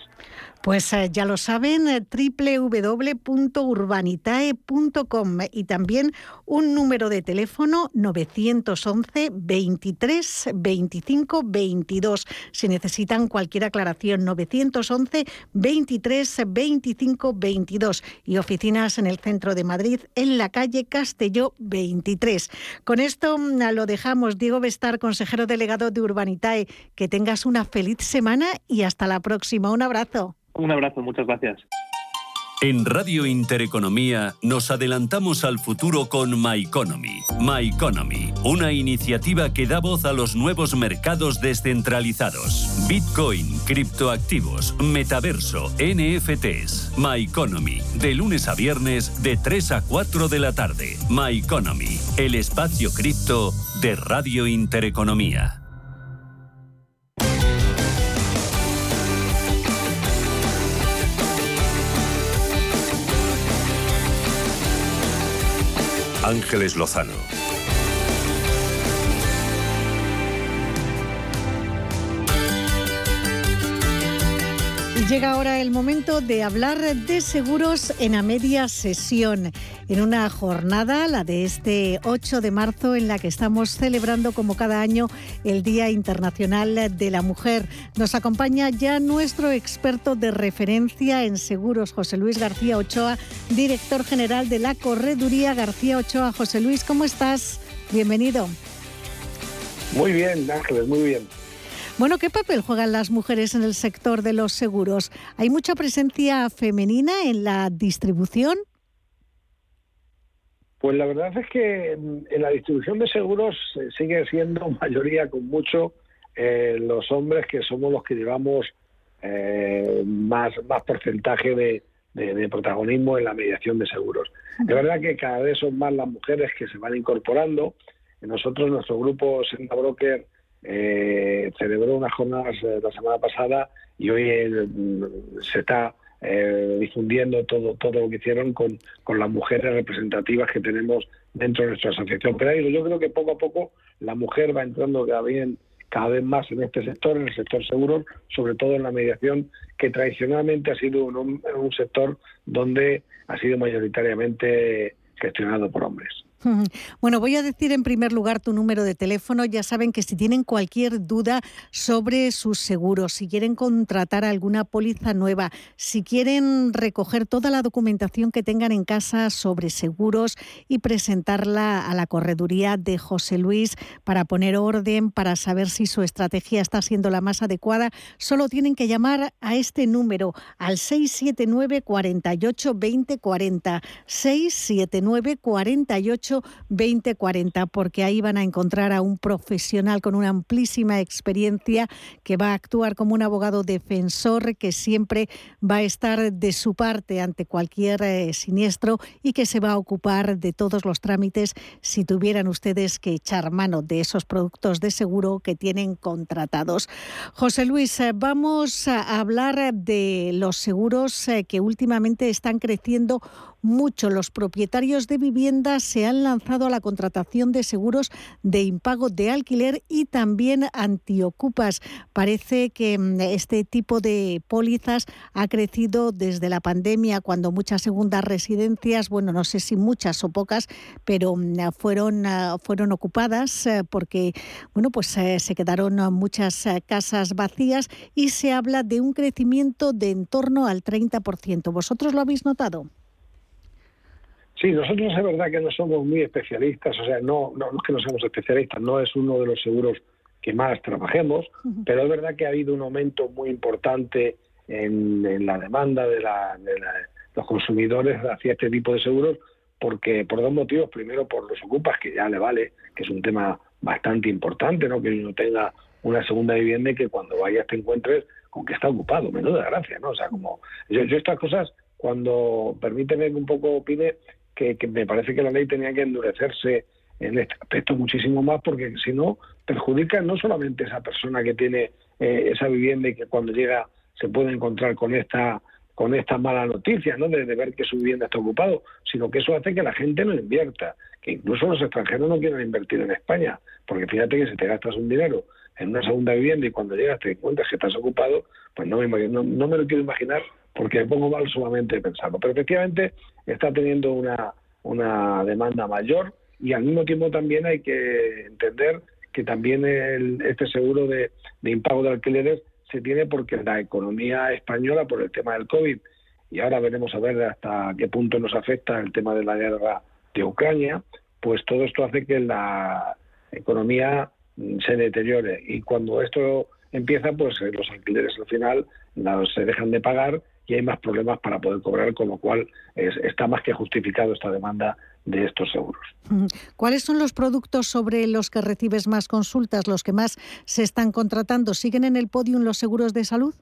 Pues eh, ya lo saben, www.urbanitae.com y también un número de teléfono 911 23 25 22 si necesitan cualquier aclaración 911 23 25 22 y oficinas en el centro de Madrid, en la calle Castelló 23. Con esto mm, lo dejamos. Diego Bestar, consejero delegado de Urbanitae. Que tengas una feliz semana y hasta la próxima. Un abrazo. Un abrazo, muchas gracias. En Radio Intereconomía nos adelantamos al futuro con My Economy. My Economy, una iniciativa que da voz a los nuevos mercados descentralizados. Bitcoin, criptoactivos, metaverso, NFTs. My Economy, de lunes a viernes de 3 a 4 de la tarde. My Economy, el espacio cripto de Radio Intereconomía. Ángeles Lozano. Llega ahora el momento de hablar de seguros en a media sesión, en una jornada, la de este 8 de marzo, en la que estamos celebrando como cada año el Día Internacional de la Mujer. Nos acompaña ya nuestro experto de referencia en seguros, José Luis García Ochoa, director general de la Correduría García Ochoa. José Luis, ¿cómo estás? Bienvenido. Muy bien, Ángeles, muy bien. Bueno, ¿qué papel juegan las mujeres en el sector de los seguros? ¿Hay mucha presencia femenina en la distribución? Pues la verdad es que en la distribución de seguros eh, sigue siendo mayoría con mucho eh, los hombres que somos los que llevamos eh, más, más porcentaje de, protagonismo en la mediación de seguros. Es verdad que cada vez son más las mujeres que se van incorporando. Nosotros, nuestro grupo Senda Broker, eh, celebró unas jornadas eh, la semana pasada y hoy eh, se está eh, difundiendo todo todo lo que hicieron con, con las mujeres representativas que tenemos dentro de nuestra asociación. Pero yo creo que poco a poco la mujer va entrando cada vez, cada vez más en este sector, en el sector seguro, sobre todo en la mediación, que tradicionalmente ha sido un sector donde ha sido mayoritariamente gestionado por hombres. Bueno, voy a decir en primer lugar tu número de teléfono. Ya saben que si tienen cualquier duda sobre sus seguros, si quieren contratar alguna póliza nueva, si quieren recoger toda la documentación que tengan en casa sobre seguros y presentarla a la correduría de José Luis para poner orden, para saber si su estrategia está siendo la más adecuada, solo tienen que llamar a este número al 679 48 20 40 679 48 2040, porque ahí van a encontrar a un profesional con una amplísima experiencia que va a actuar como un abogado defensor que siempre va a estar de su parte ante cualquier eh, siniestro y que se va a ocupar de todos los trámites si tuvieran ustedes que echar mano de esos productos de seguro que tienen contratados. José Luis, eh, vamos a hablar de los seguros eh, que últimamente están creciendo mucho. Los propietarios de viviendas se han lanzado a la contratación de seguros de impago de alquiler y también antiocupas. Parece que mm, este tipo de pólizas ha crecido desde la pandemia, cuando muchas segundas residencias, bueno, no sé si muchas o pocas, pero mm, fueron, ah, fueron ocupadas eh, porque, bueno, pues eh, se quedaron muchas eh, casas vacías y se habla de un crecimiento de en torno al 30%. ¿Vosotros lo habéis notado? Sí, nosotros es verdad que no somos muy especialistas, o sea, no, no, es que no seamos especialistas, no es uno de los seguros que más trabajemos, pero es verdad que ha habido un aumento muy importante en, la demanda de, los consumidores hacia este tipo de seguros, porque por dos motivos. Primero, por los ocupas, que ya le vale, que es un tema bastante importante, ¿no? que uno tenga una segunda vivienda y que cuando vayas te encuentres con que está ocupado. Menuda gracia, ¿no? O sea, como yo, yo estas cosas, cuando permíteme que un poco opine, que, me parece que la ley tenía que endurecerse en este aspecto muchísimo más porque si no perjudica no solamente a esa persona que tiene eh, esa vivienda y que cuando llega se puede encontrar con esta con esta mala noticia, ¿no? De, ver que su vivienda está ocupado, sino que eso hace que la gente no invierta, que incluso los extranjeros no quieran invertir en España, porque fíjate que si te gastas un dinero en una segunda vivienda y cuando llegas te encuentras que estás ocupado, pues no me, no, me lo quiero imaginar porque me pongo mal solamente pensarlo. Pero efectivamente está teniendo una, una demanda mayor y al mismo tiempo también hay que entender que también el, este seguro de, de impago de alquileres se tiene porque la economía española, por el tema del COVID, y ahora veremos a ver hasta qué punto nos afecta el tema de la guerra de Ucrania, pues todo esto hace que la economía se deteriore. Y cuando esto empieza, pues eh, los alquileres al final se dejan de pagar y hay más problemas para poder cobrar, con lo cual está más que justificado esta demanda de estos seguros. ¿Cuáles son los productos sobre los que recibes más consultas, los que más se están contratando? ¿Siguen en el podium los seguros de salud?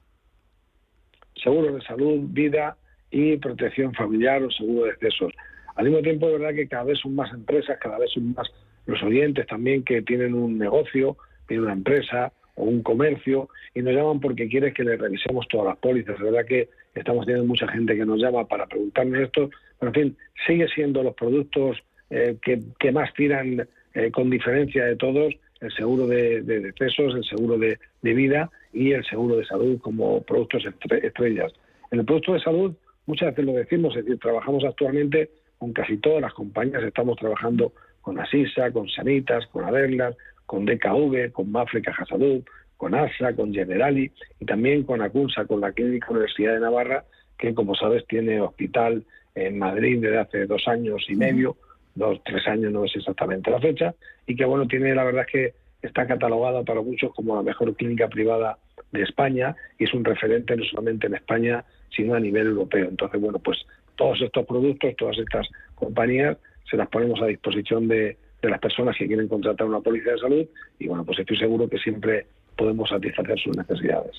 Seguros de salud, vida y protección familiar o seguro de excesos. Al mismo tiempo, es verdad que cada vez son más empresas, cada vez son más los oyentes también que tienen un negocio, tienen una empresa o un comercio y nos llaman porque quieren que les revisemos todas las pólizas. Es verdad que estamos teniendo mucha gente que nos llama para preguntarme esto, pero en fin, sigue siendo los productos eh, que, más tiran eh, con diferencia de todos el seguro de, decesos, el seguro de, vida y el seguro de salud como productos estrellas. En el producto de salud muchas veces lo decimos, es decir, trabajamos actualmente con casi todas las compañías, estamos trabajando con Asisa, con Sanitas, con Aderlas, con DKV, con Mafre Caja Salud, con ASA, con Generali y también con Acunsa, con la Clínica Universidad de Navarra, que como sabes tiene hospital en Madrid desde hace dos años y medio, dos, tres años, no sé exactamente la fecha, y que bueno, tiene la verdad es que está catalogada para muchos como la mejor clínica privada de España y es un referente no solamente en España, sino a nivel europeo. Entonces, bueno, pues todos estos productos, todas estas compañías, se las ponemos a disposición de, de las personas que quieren contratar una póliza de salud y bueno, pues estoy seguro que siempre podemos satisfacer sus necesidades.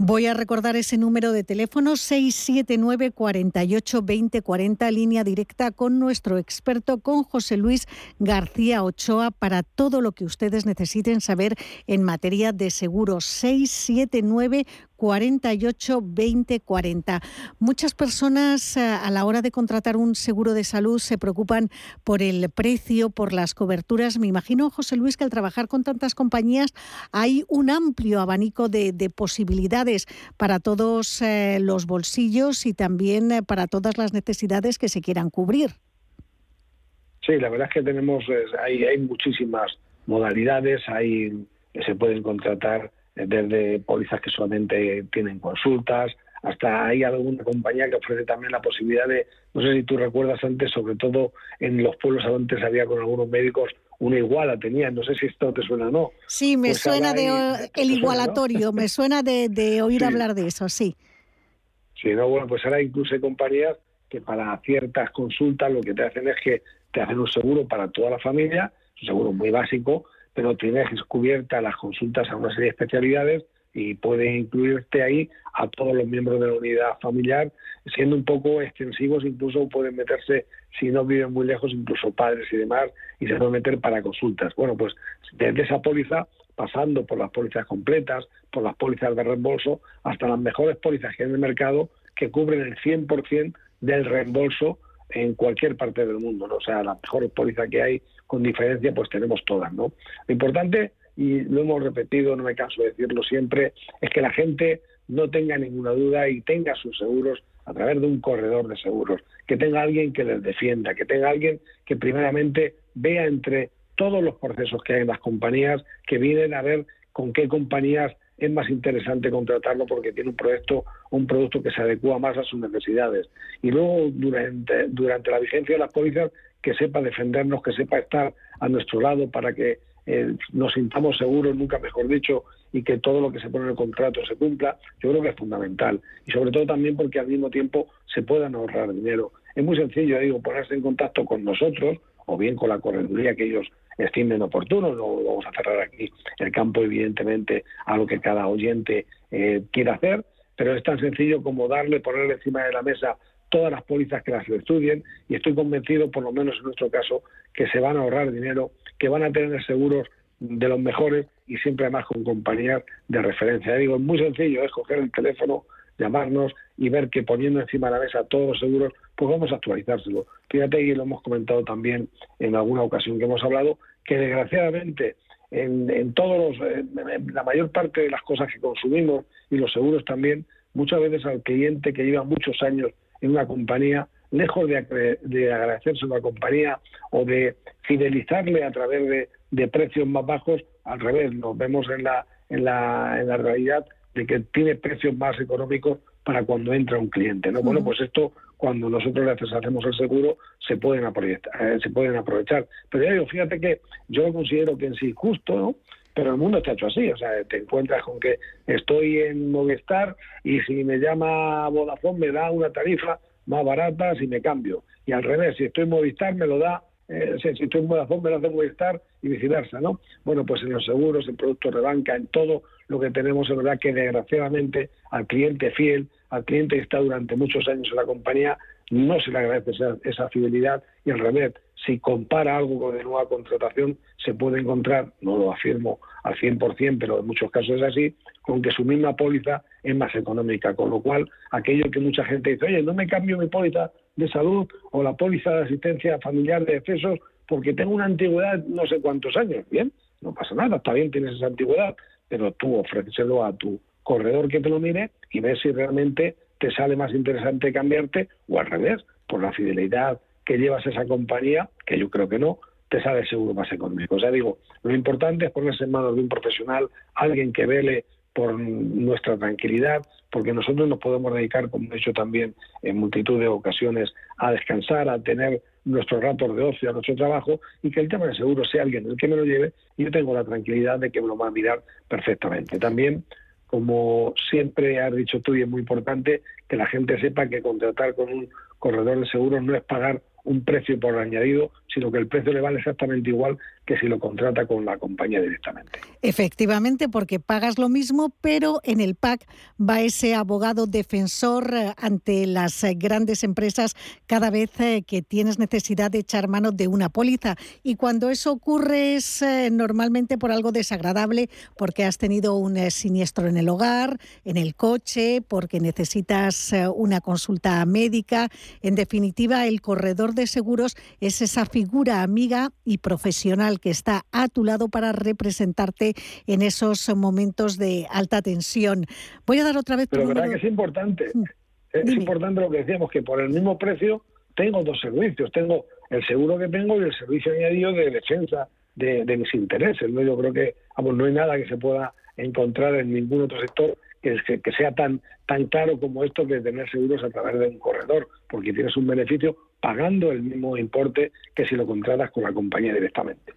Voy a recordar ese número de teléfono 679 48 20 40, línea directa con nuestro experto, con José Luis García Ochoa, para todo lo que ustedes necesiten saber en materia de seguros. 679 48 20 40. Muchas personas eh, a la hora de contratar un seguro de salud se preocupan por el precio, por las coberturas. Me imagino, José Luis, que al trabajar con tantas compañías hay un amplio abanico de, posibilidades para todos eh, los bolsillos y también eh, para todas las necesidades que se quieran cubrir. Sí, la verdad es que tenemos, hay, muchísimas modalidades, hay, se pueden contratar desde pólizas que solamente tienen consultas, hasta hay alguna compañía que ofrece también la posibilidad de, no sé si tú recuerdas antes, sobre todo en los pueblos antes había con algunos médicos una iguala, tenían, no sé si esto te suena o no. Sí, me pues suena de el igualatorio, me suena de, oír hablar de eso, sí. Sí, no, bueno, pues ahora incluso hay compañías que para ciertas consultas lo que te hacen es que te hacen un seguro para toda la familia, un seguro muy básico, pero tienes cubierta las consultas a una serie de especialidades y puede incluirte ahí a todos los miembros de la unidad familiar, siendo un poco extensivos, incluso pueden meterse, si no viven muy lejos, incluso padres y demás, y se pueden meter para consultas. Bueno, pues desde esa póliza, pasando por las pólizas completas, por las pólizas de reembolso, hasta las mejores pólizas que hay en el mercado, que cubren el 100% del reembolso en cualquier parte del mundo, ¿no? O sea, la mejor póliza que hay con diferencia, pues tenemos todas, ¿no? Lo importante, y lo hemos repetido, no me canso de decirlo siempre, es que la gente no tenga ninguna duda y tenga sus seguros a través de un corredor de seguros, que tenga alguien que les defienda, que tenga alguien que primeramente vea entre todos los procesos que hay en las compañías, que vienen a ver con qué compañías es más interesante contratarlo porque tiene un proyecto, un producto que se adecua más a sus necesidades. Y luego, durante, durante la vigencia de las pólizas, que sepa defendernos, que sepa estar a nuestro lado para que eh, nos sintamos seguros, nunca mejor dicho, y que todo lo que se pone en el contrato se cumpla, yo creo que es fundamental. Y sobre todo también porque al mismo tiempo se puedan ahorrar dinero. Es muy sencillo, digo, ponerse en contacto con nosotros o bien con la correduría que ellos estimen oportuno. No vamos a cerrar aquí el campo, evidentemente, a lo que cada oyente eh, quiera hacer, pero es tan sencillo como darle, ponerle encima de la mesa todas las pólizas que las estudien y estoy convencido, por lo menos en nuestro caso, que se van a ahorrar dinero, que van a tener seguros de los mejores y siempre además con compañías de referencia. digo, es muy sencillo, es coger el teléfono, llamarnos y ver que poniendo encima de la mesa todos los seguros, pues vamos a actualizárselo. Fíjate, y lo hemos comentado también en alguna ocasión que hemos hablado, que desgraciadamente en, en todos los, en la mayor parte de las cosas que consumimos y los seguros también, muchas veces al cliente que lleva muchos años en una compañía, lejos de, de agradecerse a la compañía o de fidelizarle a través de, precios más bajos, al revés, nos vemos en la, en la, en la realidad de que tiene precios más económicos para cuando entra un cliente. ¿no? Bueno, pues esto, cuando nosotros le hacemos el seguro, se pueden, aprovechar, eh, se pueden aprovechar. Pero ya digo, fíjate que yo lo considero que en sí justo, ¿no? pero el mundo está hecho así, o sea, te encuentras con que estoy en Movistar y si me llama Vodafone me da una tarifa más barata si me cambio. Y al revés, si estoy en Movistar me lo da, eh, si estoy en Vodafone me lo hace Movistar y viceversa, ¿no? Bueno, pues en los seguros, en productos de banca, en todo lo que tenemos, es verdad que desgraciadamente al cliente fiel, al cliente que está durante muchos años en la compañía, no se le agradece esa, fidelidad y al revés, si compara algo con de nueva contratación, se puede encontrar, no lo afirmo al 100%, pero en muchos casos es así, con que su misma póliza es más económica, con lo cual aquello que mucha gente dice, oye, no me cambio mi póliza de salud o la póliza de asistencia familiar de excesos porque tengo una antigüedad no sé cuántos años, bien, no pasa nada, está bien, tienes esa antigüedad, pero tú ofréceselo a tu corredor que te lo mire y ves si realmente te sale más interesante cambiarte o al revés, por la fidelidad que llevas esa compañía, que yo creo que no, te sale seguro más económico. O sea, digo, lo importante es ponerse en manos de un profesional, alguien que vele por nuestra tranquilidad, porque nosotros nos podemos dedicar, como he dicho también en multitud de ocasiones, a descansar, a tener nuestros ratos de ocio, a nuestro trabajo, y que el tema de seguro sea alguien el que me lo lleve, y yo tengo la tranquilidad de que me lo va a mirar perfectamente. También, como siempre has dicho tú, y es muy importante, que la gente sepa que contratar con un corredor de seguros no es pagar un precio por añadido, sino que el precio le vale exactamente igual que si lo contrata con la compañía directamente. Efectivamente, porque pagas lo mismo, pero en el PAC va ese abogado defensor eh, ante las eh, grandes empresas cada vez eh, que tienes necesidad de echar mano de una póliza. Y cuando eso ocurre es normalmente por algo desagradable, porque has tenido un siniestro en el hogar, en el coche, porque necesitas una consulta médica. En definitiva, el corredor de seguros es esa figura amiga y profesional que está a tu lado para representarte en esos momentos de alta tensión. Voy a dar otra vez. Pero verdad que es importante. Mm. Es importante lo que decíamos, que por el mismo precio tengo dos servicios. Tengo el seguro que tengo y el servicio añadido de defensa de, mis intereses. ¿no? Yo creo que vamos, no hay nada que se pueda encontrar en ningún otro sector que, que, sea tan, tan claro como esto de tener seguros a través de un corredor, porque tienes un beneficio pagando el mismo importe que si lo contratas con la compañía directamente.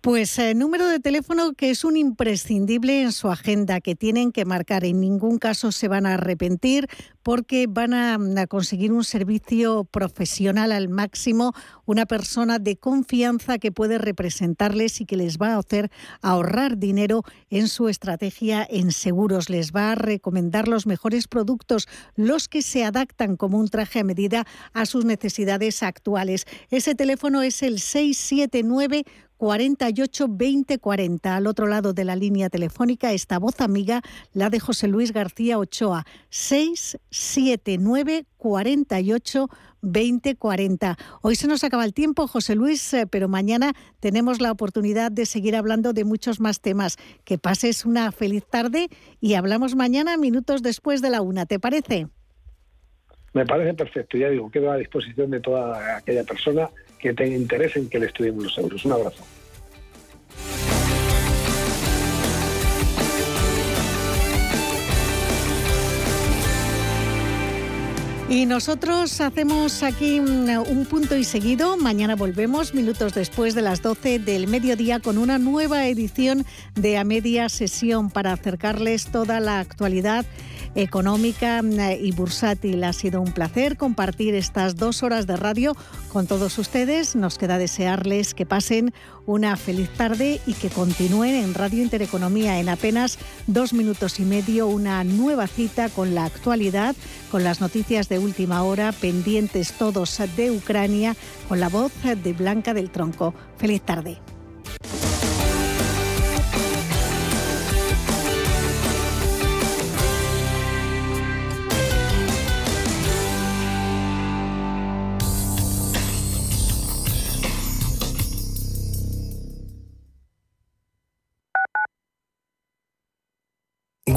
Pues eh, número de teléfono que es un imprescindible en su agenda, que tienen que marcar. En ningún caso se van a arrepentir porque van a, a, conseguir un servicio profesional al máximo, una persona de confianza que puede representarles y que les va a hacer ahorrar dinero en su estrategia en seguros. Les va a recomendar los mejores productos, los que se adaptan como un traje a medida a sus necesidades actuales. Ese teléfono es el 679 48 20 40. Al otro lado de la línea telefónica, esta voz amiga, la de José Luis García Ochoa, 679 48 20 40. Hoy se nos acaba el tiempo, José Luis, eh, pero mañana tenemos la oportunidad de seguir hablando de muchos más temas. Que pases una feliz tarde y hablamos mañana minutos después de la una. ¿Te parece? Me parece perfecto, ya digo, quedo a disposición de toda aquella persona que tenga interés en que le estudiemos los euros. Un abrazo. Y nosotros hacemos aquí un punto y seguido. Mañana volvemos minutos después de las 12 del mediodía con una nueva edición de A Media Sesión para acercarles toda la actualidad económica eh, y bursátil. Ha sido un placer compartir estas dos horas de radio con todos ustedes. Nos queda desearles que pasen una feliz tarde y que continúen en Radio Intereconomía en apenas dos minutos y medio una nueva cita con la actualidad, con las noticias de última hora, pendientes todos de Ucrania, con la voz de Blanca del Tronco. Feliz tarde.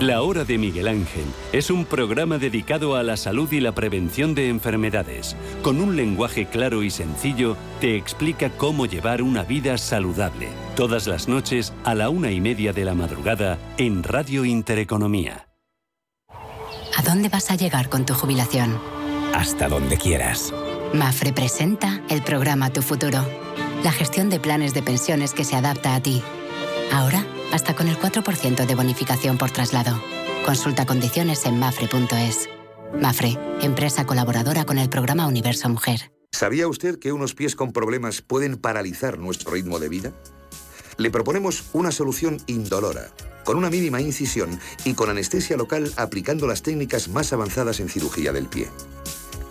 La Hora de Miguel Ángel es un programa dedicado a la salud y la prevención de enfermedades. Con un lenguaje claro y sencillo, te explica cómo llevar una vida saludable. Todas las noches a la una y media de la madrugada en Radio Intereconomía. ¿A dónde vas a llegar con tu jubilación? Hasta donde quieras. Mafre presenta el programa Tu Futuro. La gestión de planes de pensiones que se adapta a ti. Ahora hasta con el 4% de bonificación por traslado. Consulta condiciones en mafre.es. Mafre, empresa colaboradora con el programa Universo Mujer. ¿Sabía usted que unos pies con problemas pueden paralizar nuestro ritmo de vida? Le proponemos una solución indolora, con una mínima incisión y con anestesia local aplicando las técnicas más avanzadas en cirugía del pie.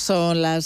Son las